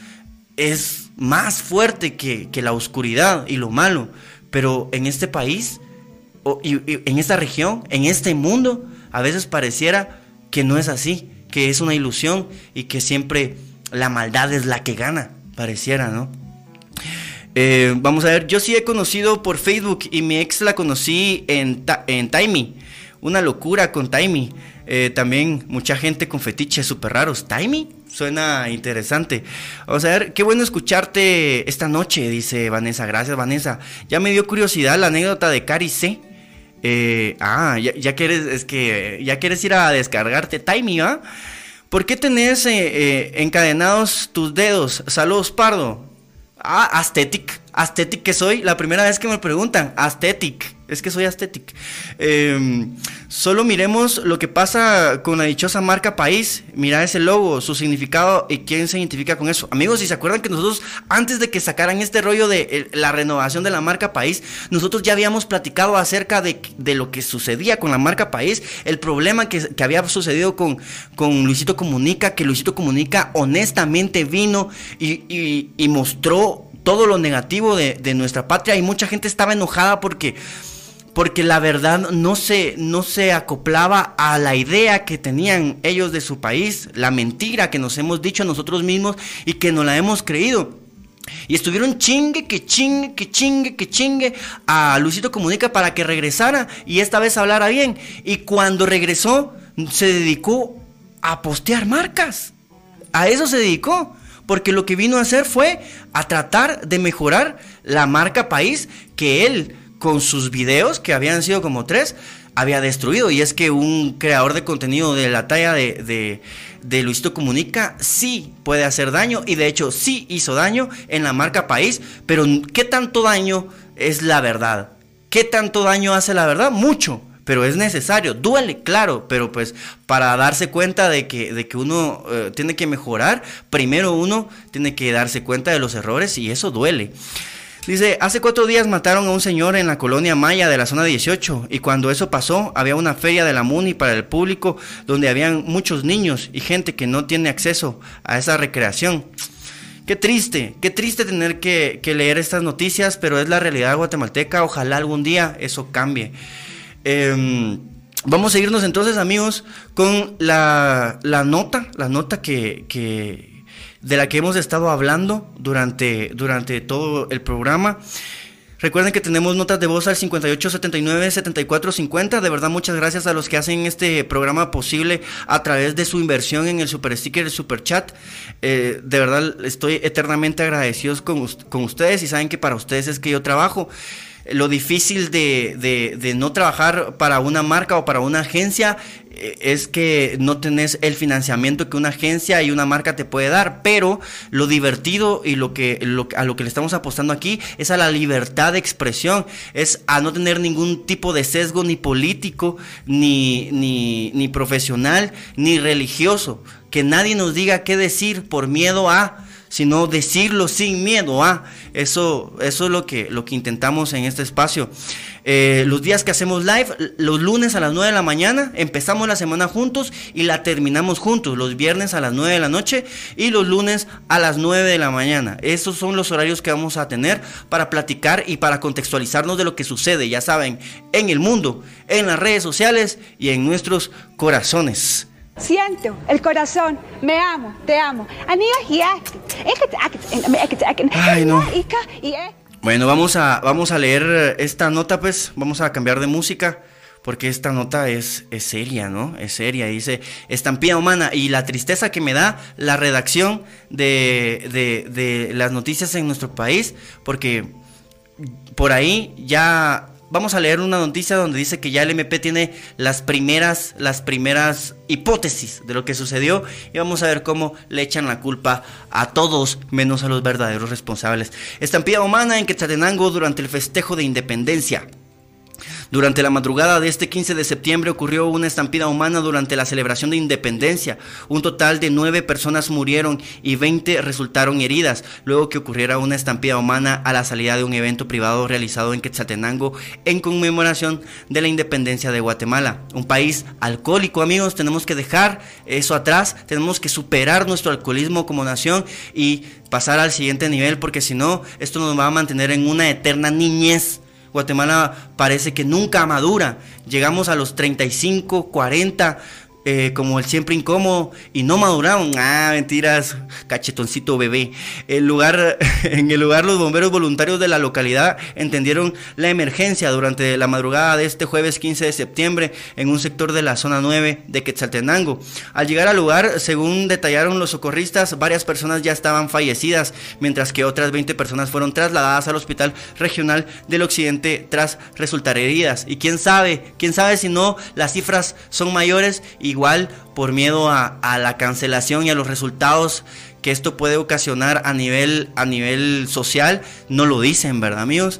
[SPEAKER 1] es más fuerte que, que la oscuridad y lo malo. Pero en este país y, en esta región, en este mundo, a veces pareciera que no es así, que es una ilusión y que siempre la maldad es la que gana, pareciera, ¿no? Eh, vamos a ver, yo sí he conocido por Facebook y mi ex la conocí en, en Taimi. Una locura con Taimi. Eh, también mucha gente con fetiches súper raros. ¿Taimi? Suena interesante. Vamos a ver, qué bueno escucharte esta noche, dice Vanessa. Gracias, Vanessa. Ya me dio curiosidad la anécdota de Cari C. Eh, ah, ya, quieres, es que ya quieres ir a descargarte Taimi, ¿va? ¿Por qué tenés encadenados tus dedos? Saludos, Pardo. Ah, aesthetic. Aesthetic que soy. La primera vez que me preguntan, aesthetic. Es que soy aesthetic. Em, solo miremos lo que pasa con la dichosa marca país. Mira ese logo, su significado y quién se identifica con eso. Amigos, si se acuerdan que nosotros, antes de que sacaran este rollo de la renovación de la marca país, nosotros ya habíamos platicado acerca de, lo que sucedía con la marca país, el problema que, había sucedido con, con Luisito Comunica, que Luisito Comunica honestamente vino y, mostró todo lo negativo de, de nuestra patria y mucha gente estaba enojada porque porque la verdad no se, no se acoplaba a la idea que tenían ellos de su país, la mentira que nos hemos dicho nosotros mismos y que no la hemos creído. Y estuvieron chingue, que chingue, que chingue, que chingue a Luisito Comunica para que regresara y esta vez hablara bien. Y cuando regresó, se dedicó a postear marcas. A eso se dedicó. Porque lo que vino a hacer fue a tratar de mejorar la marca país que él con sus videos, que habían sido como tres, había destruido. Y es que un creador de contenido de la talla de, de, Luisito Comunica sí puede hacer daño. Y de hecho sí hizo daño en la marca país. Pero ¿qué tanto daño es la verdad? ¿Qué tanto daño hace la verdad? Mucho. Pero es necesario, duele, claro, pero pues para darse cuenta de que, de que uno eh, tiene que mejorar, primero uno tiene que darse cuenta de los errores y eso duele. Dice, hace cuatro días mataron a un señor en la colonia Maya de la zona 18 y cuando eso pasó había una feria de la MUNI para el público donde habían muchos niños y gente que no tiene acceso a esa recreación. Qué triste, qué triste tener que, leer estas noticias, pero es la realidad guatemalteca. Ojalá algún día eso cambie. Em, vamos a irnos entonces amigos con la, nota, la nota que, que de la que hemos estado hablando durante, durante todo el programa. Recuerden que tenemos notas de voz al 5879-7450. De verdad, muchas gracias a los que hacen este programa posible a través de su inversión en el super sticker, el super chat. Eh, de verdad, estoy eternamente agradecido con, con ustedes y saben que para ustedes es que yo trabajo lo difícil de, de, no trabajar para una marca o para una agencia eh, es que no tenés el financiamiento que una agencia y una marca te puede dar, pero lo divertido y lo que a lo que le estamos apostando aquí es a la libertad de expresión, es a no tener ningún tipo de sesgo ni político, ni, ni, ni profesional, ni religioso, que nadie nos diga qué decir por miedo a sino decirlo sin miedo. Ah, eso, eso es lo que, lo que intentamos en este espacio. Eh, los días que hacemos live, los lunes a las 9 de la mañana, empezamos la semana juntos y la terminamos juntos. Los viernes a las 9 de la noche y los lunes a las 9 de la mañana. Esos son los horarios que vamos a tener para platicar y para contextualizarnos de lo que sucede, ya saben, en el mundo, en las redes sociales y en nuestros corazones.
[SPEAKER 4] Siento el corazón, me amo, te amo.
[SPEAKER 1] Ay, no. Bueno, vamos a, vamos a leer esta nota, pues, vamos a cambiar de música, porque esta nota es, es seria, ¿no? Es seria, dice, estampida humana, y la tristeza que me da la redacción de, de, de las noticias en nuestro país, porque por ahí ya vamos a leer una noticia donde dice que ya el MP tiene las primeras, las primeras hipótesis de lo que sucedió y vamos a ver cómo le echan la culpa a todos menos a los verdaderos responsables. Estampida humana en Quetzaltenango durante el festejo de independencia. Durante la madrugada de este 15 de septiembre ocurrió una estampida humana durante la celebración de independencia. Un total de nueve personas murieron y 20 resultaron heridas luego que ocurriera una estampida humana a la salida de un evento privado realizado en Quetzaltenango en conmemoración de la independencia de Guatemala. Un país alcohólico, amigos, tenemos que dejar eso atrás, tenemos que superar nuestro alcoholismo como nación y pasar al siguiente nivel porque si no, esto nos va a mantener en una eterna niñez Guatemala parece que nunca madura. Llegamos a los 35, 40 eh, como el siempre incómodo y no maduraron. Ah, mentiras, cachetoncito bebé. El lugar, en el lugar los bomberos voluntarios de la localidad entendieron la emergencia durante la madrugada de este jueves 15 de septiembre en un sector de la zona 9 de Quetzaltenango. Al llegar al lugar, según detallaron los socorristas, varias personas ya estaban fallecidas, mientras que otras 20 personas fueron trasladadas al hospital regional del occidente tras resultar heridas. Y quién sabe, quién sabe si no las cifras son mayores y igual por miedo a, la cancelación y a los resultados que esto puede ocasionar a nivel, a nivel social, no lo dicen, ¿verdad amigos?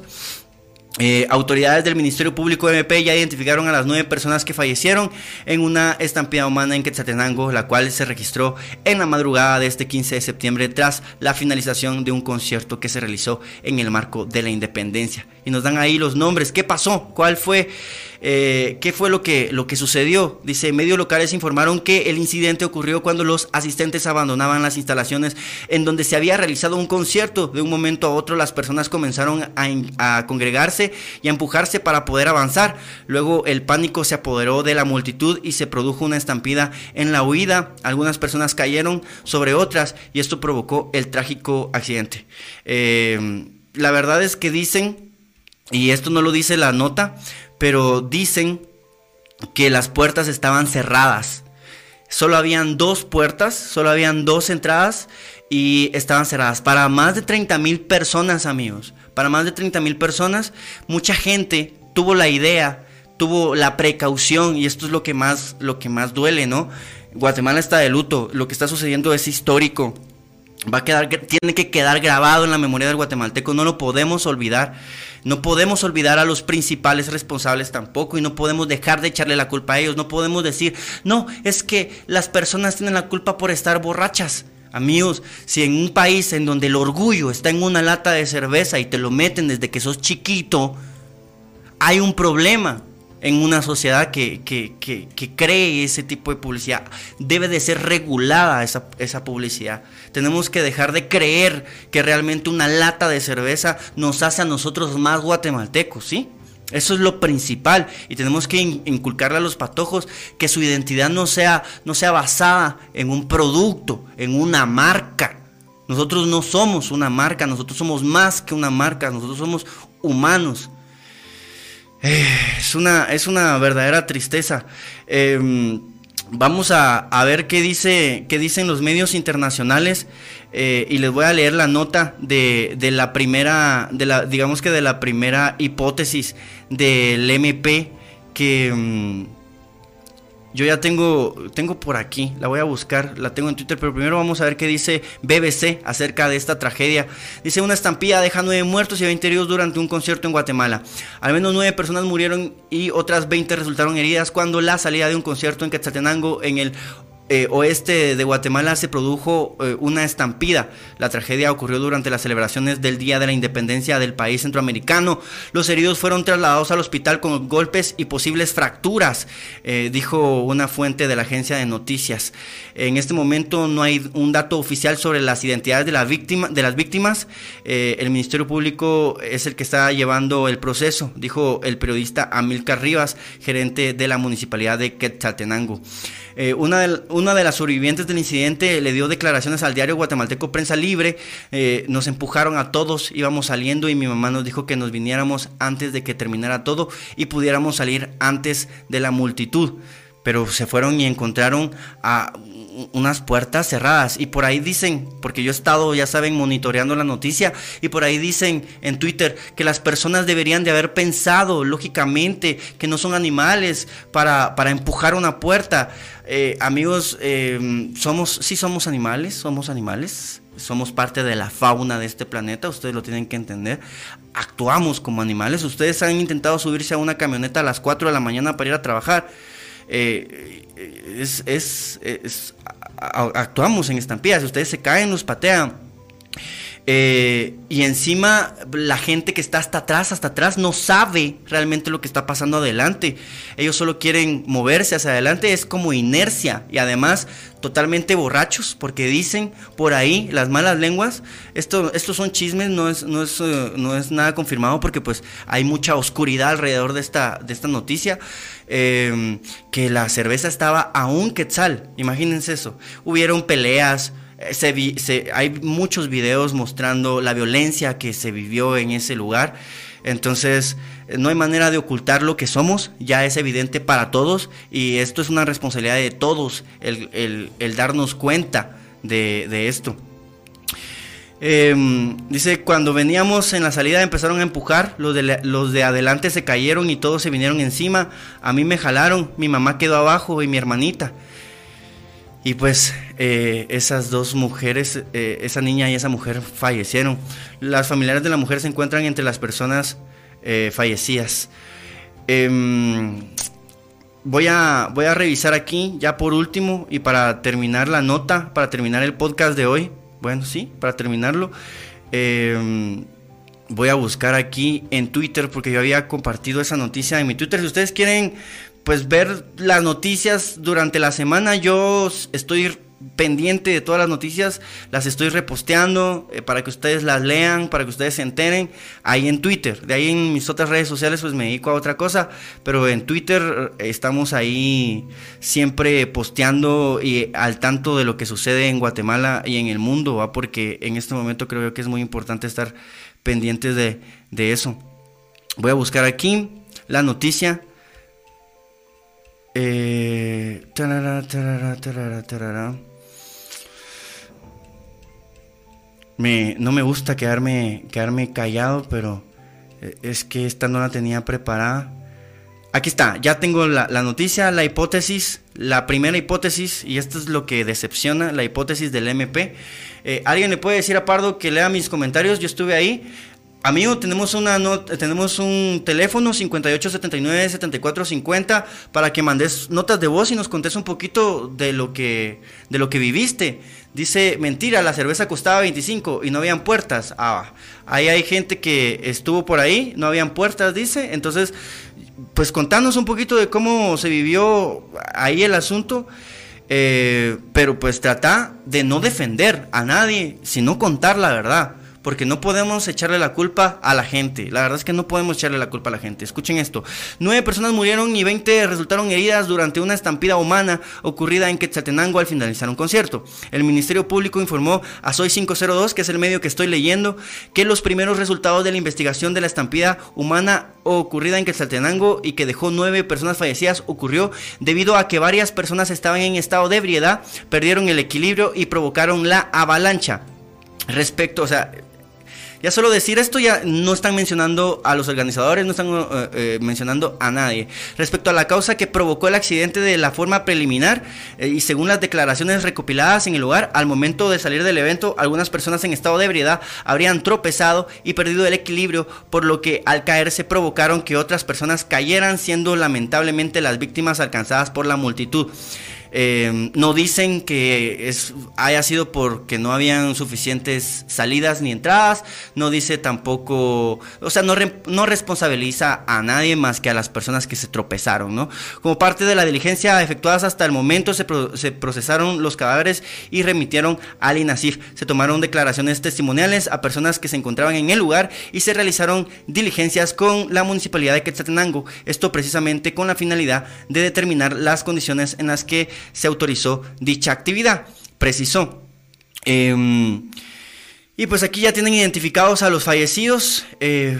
[SPEAKER 1] Eh, autoridades del Ministerio Público MP ya identificaron a las nueve personas que fallecieron en una estampida humana en Quetzaltenango, la cual se registró en la madrugada de este 15 de septiembre tras la finalización de un concierto que se realizó en el marco de la independencia. Y nos dan ahí los nombres. ¿Qué pasó? ¿Cuál fue eh, ¿Qué fue lo que, lo que sucedió? Dice, medios locales informaron que el incidente ocurrió cuando los asistentes abandonaban las instalaciones en donde se había realizado un concierto. De un momento a otro las personas comenzaron a, congregarse y a empujarse para poder avanzar. Luego el pánico se apoderó de la multitud y se produjo una estampida en la huida. Algunas personas cayeron sobre otras y esto provocó el trágico accidente. Eh, la verdad es que dicen, y esto no lo dice la nota, pero dicen que las puertas estaban cerradas. Solo habían dos puertas, solo habían dos entradas y estaban cerradas. Para más de 30 mil personas, amigos, para más de 30 mil personas, mucha gente tuvo la idea, tuvo la precaución y esto es lo que más, lo que más duele, ¿no? Guatemala está de luto, lo que está sucediendo es histórico. Va a quedar, tiene que quedar grabado en la memoria del guatemalteco, no lo podemos olvidar. No podemos olvidar a los principales responsables tampoco y no podemos dejar de echarle la culpa a ellos. No podemos decir, no, es que las personas tienen la culpa por estar borrachas. Amigos, si en un país en donde el orgullo está en una lata de cerveza y te lo meten desde que sos chiquito, hay un problema en una sociedad que, cree ese tipo de publicidad. Debe de ser regulada esa, esa, publicidad. Tenemos que dejar de creer que realmente una lata de cerveza nos hace a nosotros más guatemaltecos, ¿sí? Eso es lo principal y tenemos que inculcarle a los patojos que su identidad no sea, no sea basada en un producto, en una marca. Nosotros no somos una marca, nosotros somos más que una marca, nosotros somos humanos. Eh, es, una, es una verdadera tristeza. Em, vamos a, ver qué, dice, qué dicen los medios internacionales eh, y les voy a leer la nota de, de, la primera, de la, digamos que de la primera hipótesis del MP que, em, yo ya tengo, tengo por aquí, la voy a buscar, la tengo en Twitter, pero primero vamos a ver qué dice BBC acerca de esta tragedia. Dice una estampida deja nueve muertos y 20 heridos durante un concierto en Guatemala. Al menos nueve personas murieron y otras 20 resultaron heridas cuando la salida de un concierto en Quetzaltenango en el eh, oeste de Guatemala se produjo eh, una estampida. La tragedia ocurrió durante las celebraciones del Día de la Independencia del país centroamericano. Los heridos fueron trasladados al hospital con golpes y posibles fracturas, eh, dijo una fuente de la agencia de noticias. En este momento no hay un dato oficial sobre las identidades de, las víctimas. el Ministerio Público es el que está llevando el proceso, dijo el periodista Amilcar Rivas, gerente de la municipalidad de Quetzaltenango. Una, de, una de las sobrevivientes del incidente le dio declaraciones al diario guatemalteco Prensa Libre. Eh, nos empujaron a todos, íbamos saliendo y mi mamá nos dijo que nos viniéramos antes de que terminara todo y pudiéramos salir antes de la multitud. Pero se fueron y encontraron a unas puertas cerradas. Y por ahí dicen, porque yo he estado, ya saben, monitoreando la noticia, y por ahí dicen en Twitter que las personas deberían de haber pensado, lógicamente, que no son animales para, para empujar una puerta. Eh, amigos, eh, somos, sí somos animales, somos animales, somos parte de la fauna de este planeta, ustedes lo tienen que entender. Actuamos como animales, ustedes han intentado subirse a una camioneta a las 4 de la mañana para ir a trabajar. Eh, es, es, actuamos en estampillas, ustedes se caen, nos patean. Eh, y encima la gente que está hasta atrás, hasta atrás, no sabe realmente lo que está pasando adelante. Ellos solo quieren moverse hacia adelante, es como inercia. Y además totalmente borrachos, porque dicen por ahí las malas lenguas, esto, estos son chismes, no es, no, es, eh, no es nada confirmado porque pues hay mucha oscuridad alrededor de esta, de esta noticia. Em, que la cerveza estaba a un quetzal, imagínense eso. Hubieron peleas, eh, hay muchos videos mostrando la violencia que se vivió en ese lugar. Entonces, eh, no hay manera de ocultar lo que somos, ya es evidente para todos y esto es una responsabilidad de todos el, darnos cuenta de, esto. Em, dice, cuando veníamos en la salida empezaron a empujar, los de, los de adelante se cayeron y todos se vinieron encima, a mí me jalaron, mi mamá quedó abajo y mi hermanita. Y pues eh, esas dos mujeres, eh, esa niña y esa mujer fallecieron. Las familiares de la mujer se encuentran entre las personas eh, fallecidas. Em, voy, a, voy a revisar aquí, ya por último, y para terminar la nota, para terminar el podcast de hoy. Bueno, sí, para terminarlo. Em, voy a buscar aquí en Twitter porque yo había compartido esa noticia en mi Twitter. Si ustedes quieren pues ver las noticias durante la semana. Yo estoy pendiente de todas las noticias, las estoy reposteando eh, para que ustedes las lean, para que ustedes se enteren ahí en Twitter. De ahí en mis otras redes sociales pues me dedico a otra cosa, pero en Twitter eh, estamos ahí siempre posteando y al tanto de lo que sucede en Guatemala y en el mundo, ¿va? porque en este momento creo que es muy importante estar pendientes de, de eso. Voy a buscar aquí la noticia eh, no me gusta quedarme, quedarme callado, pero eh, es que esta no la tenía preparada. Aquí está, ya tengo la, noticia, la hipótesis, la primera hipótesis, y esto es lo que decepciona, la hipótesis del MP. Eh, ¿Alguien le puede decir a Pardo que lea mis comentarios? Yo estuve ahí. Amigo, tenemos, una tenemos un teléfono 5879-7450 para que mandes notas de voz y nos contes un poquito de lo que, de lo que viviste. Dice, mentira, la cerveza costaba 25 y no habían puertas. Ah, ahí hay gente que estuvo por ahí, no habían puertas, dice. Entonces, pues contanos un poquito de cómo se vivió ahí el asunto. Eh, pero pues trata de no defender a nadie, sino contar la verdad porque no podemos echarle la culpa a la gente. La verdad es que no podemos echarle la culpa a la gente. Escuchen esto. Nueve personas murieron y 20 resultaron heridas durante una estampida humana ocurrida en Quetzaltenango al finalizar un concierto. El Ministerio Público informó a Soy 502, que es el medio que estoy leyendo, que los primeros resultados de la investigación de la estampida humana ocurrida en Quetzaltenango y que dejó nueve personas fallecidas ocurrió debido a que varias personas estaban en estado de ebriedad, perdieron el equilibrio y provocaron la avalancha. Respecto, o sea, ya solo decir esto ya no están mencionando a los organizadores, no están eh, eh, mencionando a nadie. Respecto a la causa que provocó el accidente de la forma preliminar eh, y según las declaraciones recopiladas en el lugar, al momento de salir del evento, algunas personas en estado de ebriedad habrían tropezado y perdido el equilibrio, por lo que al caerse provocaron que otras personas cayeran, siendo lamentablemente las víctimas alcanzadas por la multitud. Eh, no dicen que haya sido porque no habían suficientes salidas ni entradas. No dice tampoco, o sea, no, responsabiliza a nadie más que a las personas que se tropezaron, ¿no? Como parte de la diligencia efectuadas hasta el momento, se, se procesaron los cadáveres y remitieron al INASIF. Se tomaron declaraciones testimoniales a personas que se encontraban en el lugar y se realizaron diligencias con la municipalidad de Quetzaltenango. Esto precisamente con la finalidad de determinar las condiciones en las que se autorizó dicha actividad. Precisó. Em, y pues aquí ya tienen identificados a los fallecidos. Eh,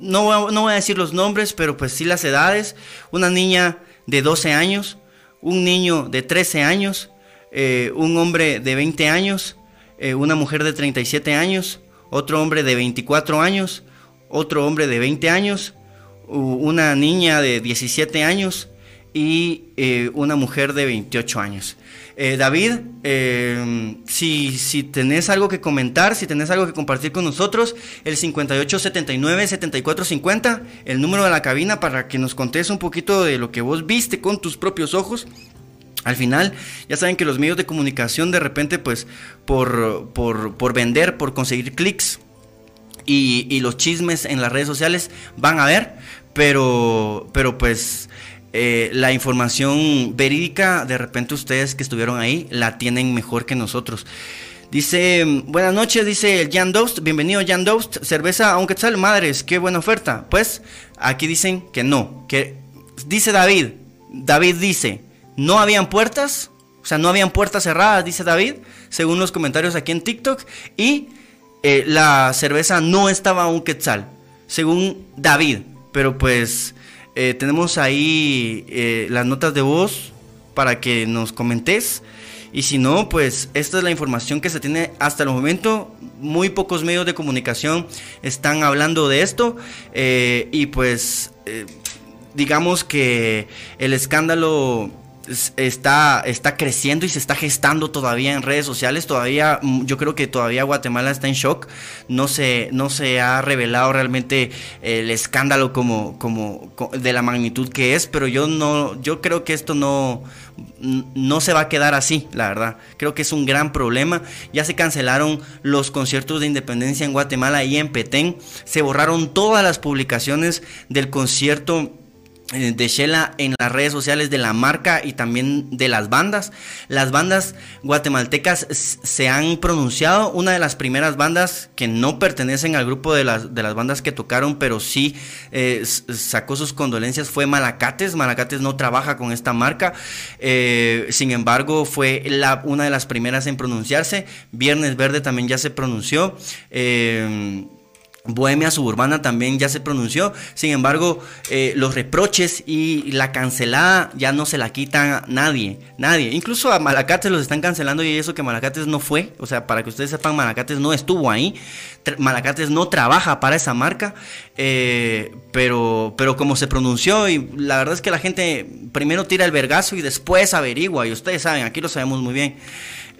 [SPEAKER 1] no, no, voy a decir los nombres, pero pues sí las edades. Una niña de 12 años, un niño de 13 años, eh, un hombre de 20 años, eh, una mujer de 37 años, otro hombre de 24 años, otro hombre de 20 años, una niña de 17 años, y eh, una mujer de 28 años. Eh, David, eh, si, si tenés algo que comentar, si tenés algo que compartir con nosotros, el 5879-7450, el número de la cabina para que nos contes un poquito de lo que vos viste con tus propios ojos. Al final, ya saben que los medios de comunicación de repente, pues, por, por, vender, por conseguir clics y, los chismes en las redes sociales van a ver, pero, pero pues eh, la información verídica, de repente ustedes que estuvieron ahí, la tienen mejor que nosotros. Dice, buenas noches, dice Jan Dost, bienvenido Jan Dost, cerveza a un quetzal, madres, qué buena oferta. Pues aquí dicen que no, que dice David, David dice, no habían puertas, o sea, no habían puertas cerradas, dice David, según los comentarios aquí en TikTok, y eh, la cerveza no estaba a un quetzal, según David, pero pues eh, tenemos ahí eh, las notas de voz para que nos comentes. Y si no, pues esta es la información que se tiene hasta el momento. Muy pocos medios de comunicación están hablando de esto. y pues digamos que el escándalo está, está creciendo y se está gestando todavía en redes sociales. Todavía, mm, yo creo que todavía Guatemala está en shock. No se, no se ha revelado realmente el escándalo como, como, de la magnitud que es, pero yo no, yo creo que esto no, no se va a quedar así, la verdad. Creo que es un gran problema. Ya se cancelaron los conciertos de independencia en Guatemala y en Petén. Se borraron todas las publicaciones del concierto eh, de Shela en las redes sociales de la marca y también de las bandas. Las bandas guatemaltecas se han pronunciado. Una de las primeras bandas que no pertenecen al grupo de las, de las bandas que tocaron, pero sí eh, sacó sus condolencias fue Malacates. Malacates no trabaja con esta marca. Eh, sin embargo, fue una de las primeras en pronunciarse. Viernes Verde también ya se pronunció. Bohemia Suburbana también ya se pronunció, sin embargo, eh, los reproches y la cancelada ya no se la quitan nadie, nadie. Incluso a Malacates los están cancelando y eso que Malacates no fue, o sea, para que ustedes sepan, Malacates no estuvo ahí, Malacates no trabaja para esa marca, eh, pero, pero como se pronunció y la verdad es que la gente primero tira el vergazo y después averigua, y ustedes saben, aquí lo sabemos muy bien.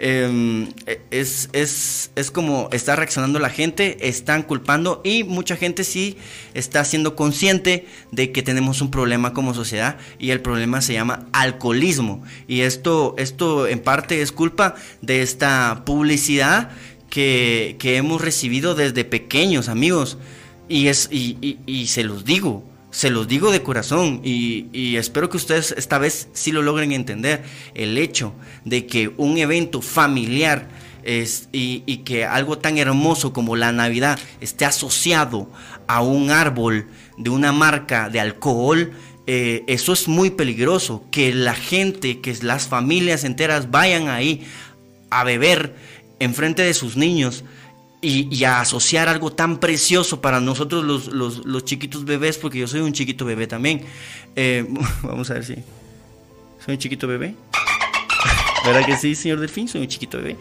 [SPEAKER 1] Em, es, es, es, como está reaccionando la gente, están culpando y mucha gente sí está siendo consciente de que tenemos un problema como sociedad y el problema se llama alcoholismo. Y esto, esto en parte es culpa de esta publicidad que, que hemos recibido desde pequeños, amigos. Y, es, y, y se los digo, se los digo de corazón y, espero que ustedes esta vez sí lo logren entender. El hecho de que un evento familiar es, y, que algo tan hermoso como la Navidad esté asociado a un árbol de una marca de alcohol, eh, eso es muy peligroso. Que la gente, que las familias enteras vayan ahí a beber enfrente de sus niños y, a asociar algo tan precioso para nosotros los, chiquitos bebés, porque yo soy un chiquito bebé también. Eh, vamos a ver si. ¿Soy un chiquito bebé? ¿Verdad que sí, señor Delfín? Soy un chiquito bebé.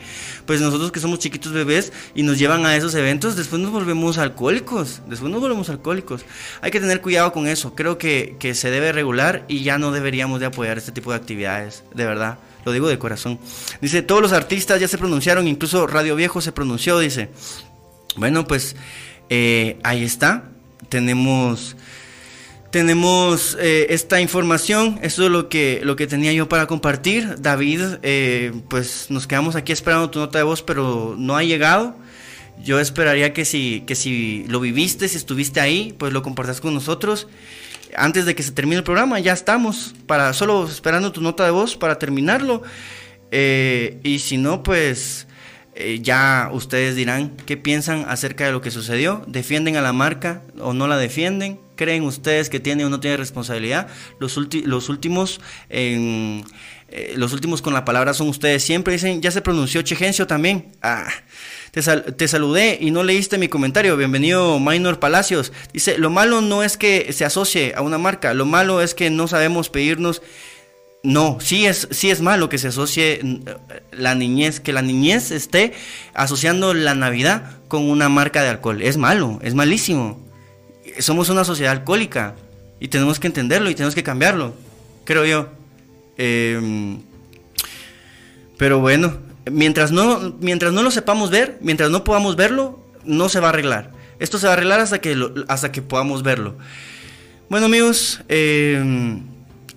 [SPEAKER 1] Pues nosotros que somos chiquitos bebés y nos llevan a esos eventos, después nos volvemos alcohólicos. Después nos volvemos alcohólicos. Hay que tener cuidado con eso. Creo que, que se debe regular y ya no deberíamos de apoyar este tipo de actividades. De verdad. Lo digo de corazón. Dice, todos los artistas ya se pronunciaron, incluso Radio Viejo se pronunció, dice. Bueno, pues eh, ahí está. Tenemos tenemos eh, esta información, eso es lo que, lo que tenía yo para compartir. David, eh, pues nos quedamos aquí esperando tu nota de voz, pero no ha llegado. Yo esperaría que si, que si lo viviste, si estuviste ahí, pues lo compartas con nosotros antes de que se termine el programa, ya estamos, para solo esperando tu nota de voz para terminarlo. Eh, y si no, pues eh, ya ustedes dirán qué piensan acerca de lo que sucedió. ¿Defienden a la marca o no la defienden? ¿Creen ustedes que tiene o no tiene responsabilidad? Los, los últimos. Eh, los últimos con la palabra son ustedes siempre. Dicen, ya se pronunció Chegencio también. Ah, te, saludé y no leíste mi comentario. Bienvenido, Minor Palacios. Dice, lo malo no es que se asocie a una marca, lo malo es que no sabemos pedirnos... No, sí es, sí es malo que se asocie mm, la niñez, que la niñez esté asociando la Navidad con una marca de alcohol. Es malo, es malísimo. Somos una sociedad alcohólica y tenemos que entenderlo y tenemos que cambiarlo, creo yo. Em, pero bueno, mientras no, mientras no lo sepamos ver, mientras no podamos verlo, no se va a arreglar. Esto se va a arreglar hasta que, hasta que podamos verlo. Bueno amigos, em,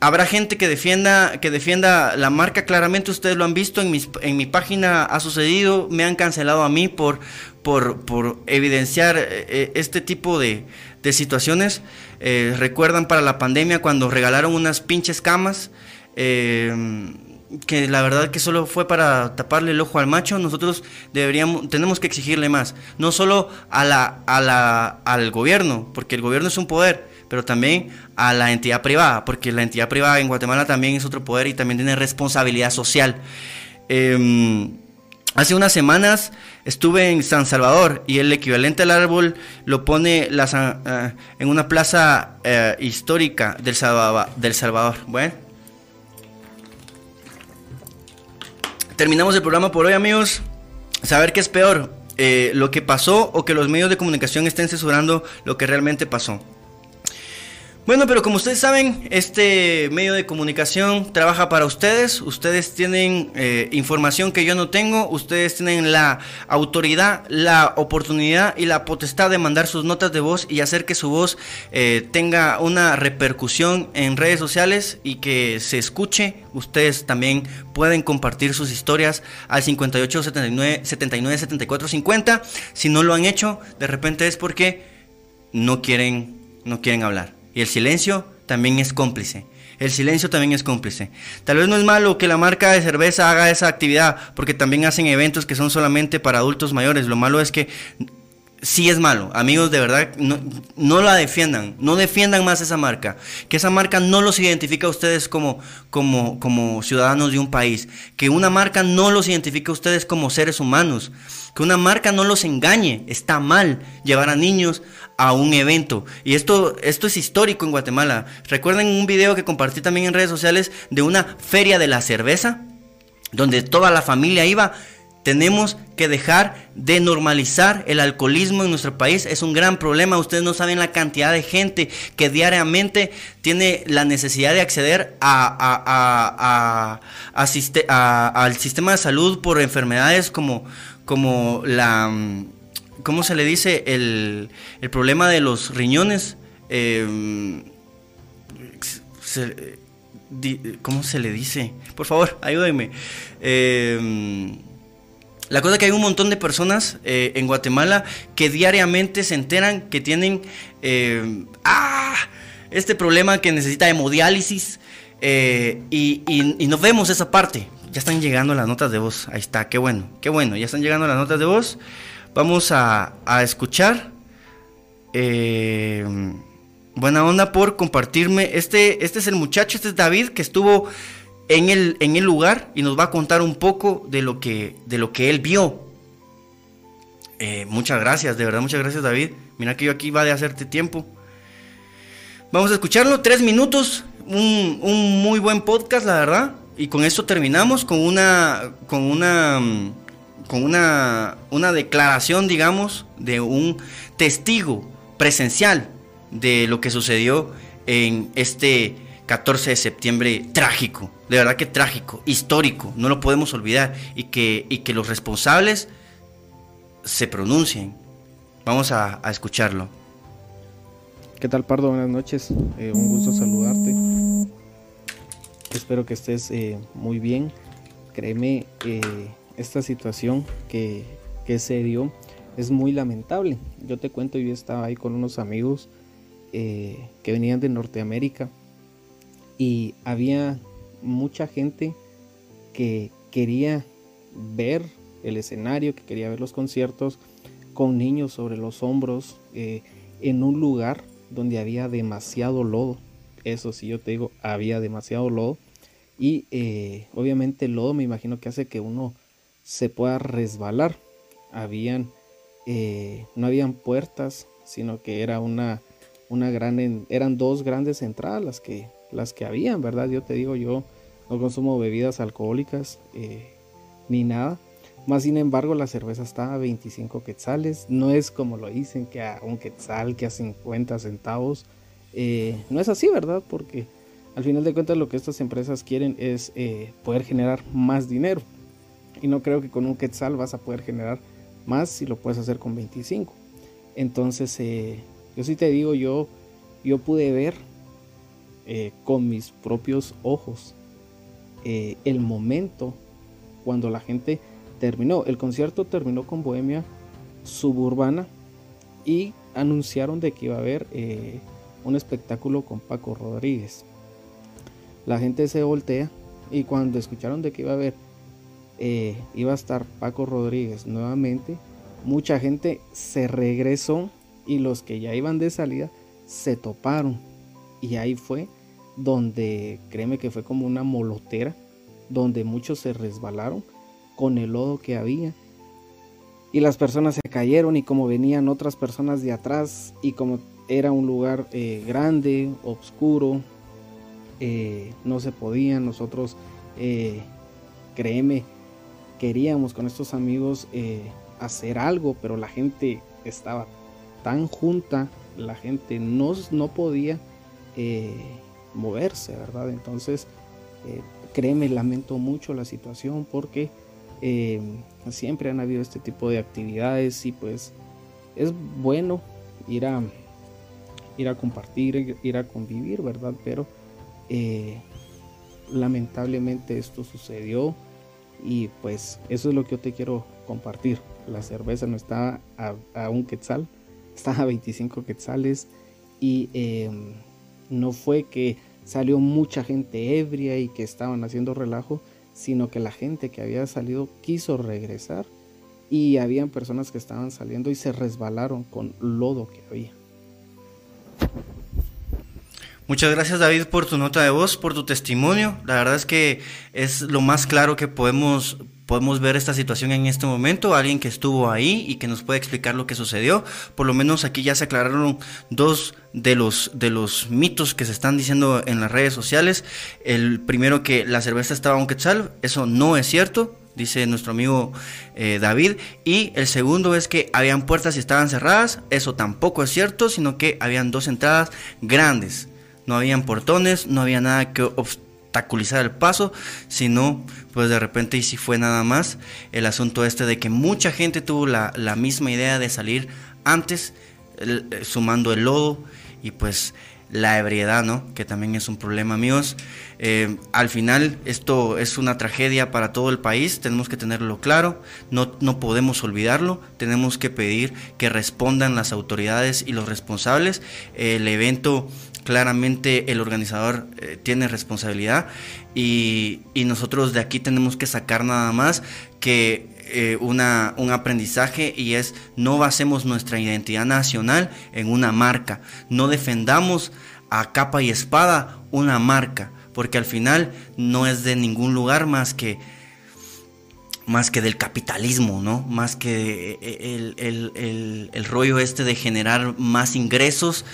[SPEAKER 1] habrá gente que defienda, que defienda la marca, claramente ustedes lo han visto, en, mis, en mi página ha sucedido, me han cancelado a mí por, por, por evidenciar eh, este tipo de, de situaciones. Eh, recuerdan para la pandemia cuando regalaron unas pinches camas. Eh, que la verdad que solo fue para taparle el ojo al macho, nosotros deberíamos, tenemos que exigirle más, no solo a la, a la, al gobierno, porque el gobierno es un poder, pero también a la entidad privada, porque la entidad privada en Guatemala también es otro poder y también tiene responsabilidad social. Em, hace unas semanas estuve en San Salvador y el equivalente al árbol lo pone eh, en una plaza eh, histórica del Salvador. Del Salvador. Bueno terminamos el programa por hoy, amigos. Saber qué es peor, eh, lo que pasó o que los medios de comunicación estén censurando lo que realmente pasó. Bueno, pero como ustedes saben, este medio de comunicación trabaja para ustedes. Ustedes tienen eh, información que yo no tengo. Ustedes tienen la autoridad, la oportunidad y la potestad de mandar sus notas de voz y hacer que su voz eh, tenga una repercusión en redes sociales y que se escuche. Ustedes también pueden compartir sus historias al 58 79 79 74 50. Si no lo han hecho, de repente es porque no quieren, no quieren hablar. Y el silencio también es cómplice. El silencio también es cómplice. Tal vez no es malo que la marca de cerveza haga esa actividad, porque también hacen eventos que son solamente para adultos mayores. Lo malo es que sí es malo. Amigos, de verdad, no, la defiendan. No defiendan más esa marca. Que esa marca no los identifica a ustedes como, como, como ciudadanos de un país. Que una marca no los identifica a ustedes como seres humanos. Que una marca no los engañe. Está mal llevar a niños a un evento. Y esto, esto es histórico en Guatemala. ¿Recuerden un video que compartí también en redes sociales de una feria de la cerveza? Donde toda la familia iba tenemos que dejar de normalizar el alcoholismo en nuestro país. Es un gran problema. Ustedes no saben la cantidad de gente que diariamente tiene la necesidad de acceder a, al sistema de salud por enfermedades como, como la... ¿Cómo se le dice? El, problema de los riñones. Em, ¿Cómo se le dice? Por favor, ayúdenme. Eh, la cosa es que hay un montón de personas eh, en Guatemala que diariamente se enteran que tienen eh, ah, este problema que necesita hemodiálisis eh, y, y, nos vemos esa parte. Ya están llegando las notas de voz. Ahí está, qué bueno, qué bueno. Ya están llegando las notas de voz. Vamos a, a escuchar. buena onda por compartirme. Este, este es el muchacho, este es David que estuvo en el, en el lugar y nos va a contar un poco de lo que, de lo que él vio. Eh, muchas gracias, de verdad, muchas gracias David. Mira que yo aquí va de hacerte tiempo. Vamos a escucharlo, tres minutos, un, un muy buen podcast, la verdad. Y con esto terminamos con una, con una, con una, una declaración, digamos, de un testigo presencial de lo que sucedió en este 14 de septiembre trágico, de verdad que trágico, histórico, no lo podemos olvidar y que, y que los responsables se pronuncien. Vamos a, escucharlo.
[SPEAKER 5] ¿Qué tal Pardo? Buenas noches, eh, un gusto saludarte. Espero que estés eh, muy bien. Créeme, eh, esta situación que, que, se dio es muy lamentable. Yo te cuento, yo estaba ahí con unos amigos que venían de Norteamérica y había mucha gente que quería ver el escenario, que quería ver los conciertos con niños sobre los hombros eh, en un lugar donde había demasiado lodo. Eso sí, yo te digo, había demasiado lodo. Y eh, obviamente el lodo me imagino que hace que uno se pueda resbalar. Habían, eh, no habían puertas, sino que era una, una gran, eran dos grandes entradas las que las que habían, ¿verdad? Yo te digo, yo no consumo bebidas alcohólicas eh, ni nada. Más sin embargo, la cerveza está a 25 quetzales. No es como lo dicen, que a un quetzal, que a 50 centavos. Eh, no es así, ¿verdad? Porque al final de cuentas lo que estas empresas quieren es eh, poder generar más dinero. Y no creo que con un quetzal vas a poder generar más si lo puedes hacer con 25. Entonces, yo sí te digo, yo, yo pude ver eh, con mis propios ojos eh, el momento cuando la gente terminó. El concierto terminó con Bohemia Suburbana y anunciaron de que iba a haber eh, un espectáculo con Paco Rodríguez. La gente se voltea y cuando escucharon de que iba a haber, iba a estar Paco Rodríguez nuevamente, mucha gente se regresó y los que ya iban de salida se toparon. Y ahí fue donde, créeme que fue como una molotera, donde muchos se resbalaron con el lodo que había. Y las personas se cayeron y como venían otras personas de atrás y como era un lugar eh, grande, oscuro, eh, no se podía. Nosotros, eh, créeme, queríamos con estos amigos hacer algo, pero la gente estaba tan junta, la gente no, no podía moverse, ¿verdad? Entonces, créeme, lamento mucho la situación porque siempre han habido este tipo de actividades y pues es bueno ir a ir a compartir, ir a convivir, ¿verdad? Pero eh, lamentablemente esto sucedió y pues eso es lo que yo te quiero compartir. La cerveza no está a, un quetzal, está a 25 quetzales y no fue que salió mucha gente ebria y que estaban haciendo relajo, sino que la gente que había salido quiso regresar y habían personas que estaban saliendo y se resbalaron con lodo que había.
[SPEAKER 1] Muchas gracias David por tu nota de voz, por tu testimonio. La verdad es que es lo más claro que podemos, podemos ver esta situación en este momento. Alguien que estuvo ahí y que nos puede explicar lo que sucedió. Por lo menos aquí ya se aclararon dos de los, de los mitos que se están diciendo en las redes sociales. El primero que la cerveza estaba a un quetzal, eso no es cierto dice nuestro amigo eh, David. Y el segundo es que habían puertas y estaban cerradas. Eso tampoco es cierto, sino que habían dos entradas grandes no habían portones, no había nada que obstaculizar el paso, sino pues de repente y si fue nada más el asunto este de que mucha gente tuvo la, misma idea de salir antes, eh, sumando el lodo y pues la ebriedad, ¿no? Que también es un problema, amigos. Eh, al final, esto es una tragedia para todo el país, tenemos que tenerlo claro, no, no podemos olvidarlo, tenemos que pedir que respondan las autoridades y los responsables. el evento claramente el organizador eh, tiene responsabilidad y, nosotros de aquí tenemos que sacar nada más que eh, una, un aprendizaje y es no basemos nuestra identidad nacional en una marca, no defendamos a capa y espada una marca, porque al final no es de ningún lugar más que más que del capitalismo, ¿no? Más que eh, el, rollo este de generar más ingresos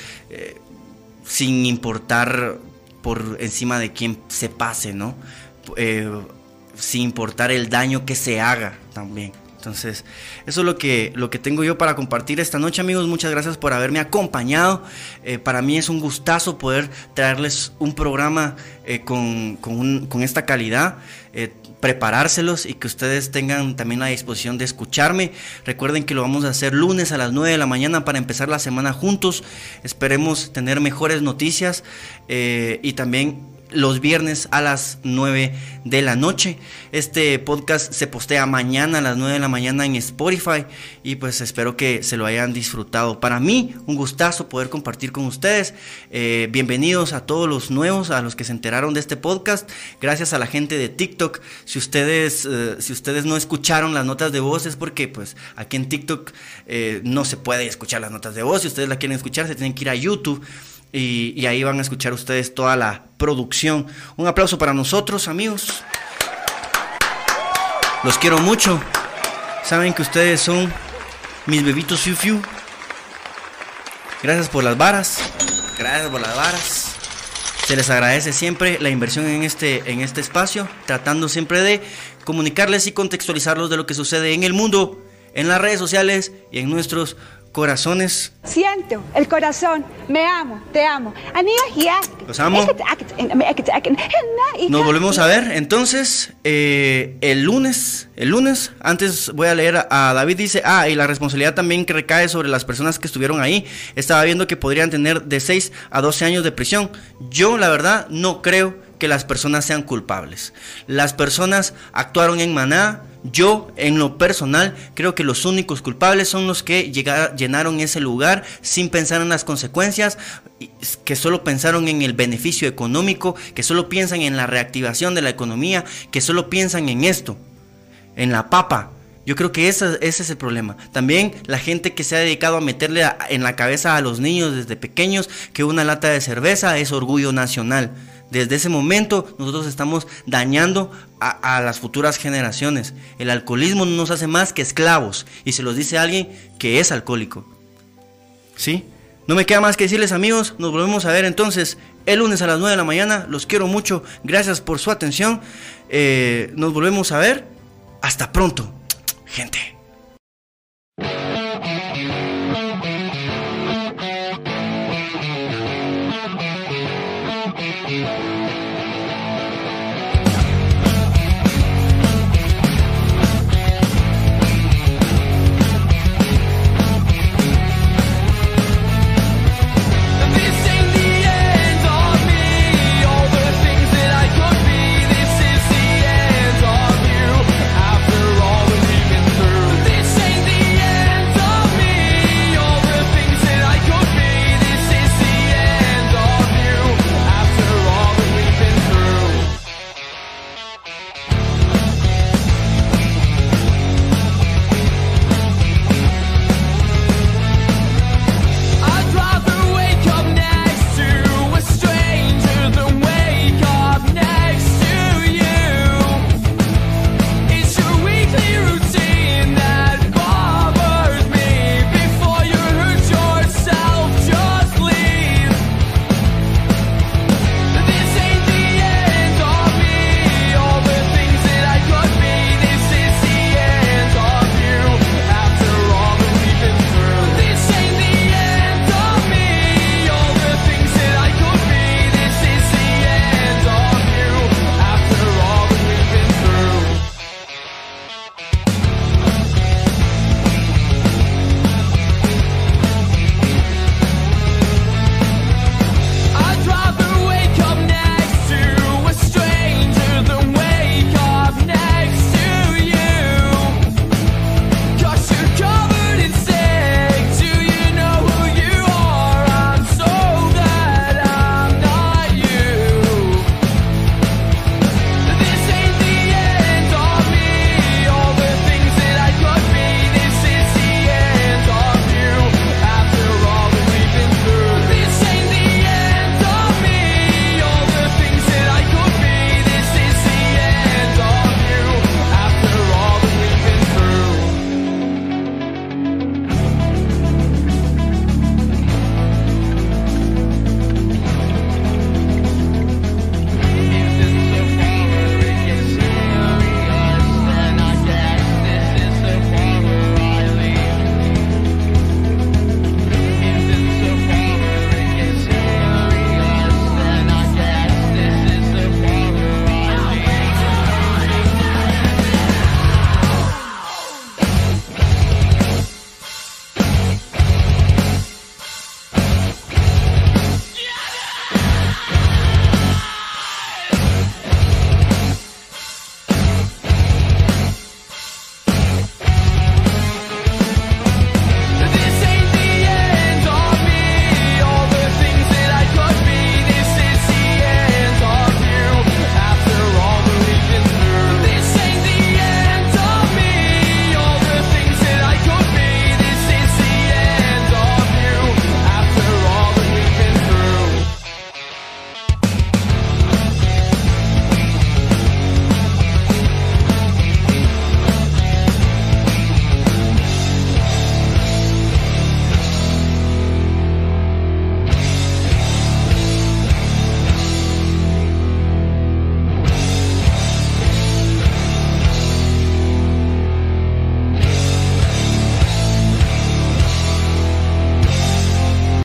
[SPEAKER 1] sin importar por encima de quién se pase, ¿no? Eh, sin importar el daño que se haga también. Entonces, eso es lo que, lo que tengo yo para compartir esta noche, amigos. Muchas gracias por haberme acompañado. Eh, para mí es un gustazo poder traerles un programa eh, con, con, esta calidad preparárselos y que ustedes tengan también la disposición de escucharme. Recuerden que lo vamos a hacer lunes a las 9 de la mañana para empezar la semana juntos. Esperemos tener mejores noticias eh, y también los viernes a las 9 de la noche. Este podcast se postea mañana a las 9 de la mañana en Spotify y pues espero que se lo hayan disfrutado. Para mí, un gustazo poder compartir con ustedes. Eh, bienvenidos a todos los nuevos, a los que se enteraron de este podcast. Gracias a la gente de TikTok. Si ustedes, eh, si ustedes no escucharon las notas de voz es porque pues aquí en TikTok eh, no se puede escuchar las notas de voz. Si ustedes la quieren escuchar, se tienen que ir a YouTube. Y, ahí van a escuchar ustedes toda la producción. Un aplauso para nosotros, amigos. Los quiero mucho. Saben que ustedes son mis bebitos Fiu. Gracias por las varas. Gracias por las varas. Se les agradece siempre la inversión en este, en este espacio, tratando siempre de comunicarles y contextualizarlos de lo que sucede en el mundo, en las redes sociales y en nuestros corazones.
[SPEAKER 4] Siento el corazón, me amo, te amo.
[SPEAKER 1] Los amo. Nos volvemos a ver. Entonces, eh, el lunes, el lunes, antes voy a leer a David, dice, ah, y la responsabilidad también que recae sobre las personas que estuvieron ahí. Estaba viendo que podrían tener de 6 a 12 años de prisión. Yo, la verdad, no creo que las personas sean culpables. Las personas actuaron en maná, yo, en lo personal, creo que los únicos culpables son los que llenaron ese lugar sin pensar en las consecuencias, que solo pensaron en el beneficio económico, que solo piensan en la reactivación de la economía, que solo piensan en esto, en la papa. Yo creo que ese, ese es el problema. También la gente que se ha dedicado a meterle en la cabeza a los niños desde pequeños que una lata de cerveza es orgullo nacional. Desde ese momento nosotros estamos dañando a, las futuras generaciones. El alcoholismo no nos hace más que esclavos. Y se los dice alguien que es alcohólico. ¿Sí? No me queda más que decirles amigos, nos volvemos a ver entonces el lunes a las 9 de la mañana. Los quiero mucho, gracias por su atención. Eh, nos volvemos a ver. Hasta pronto, gente.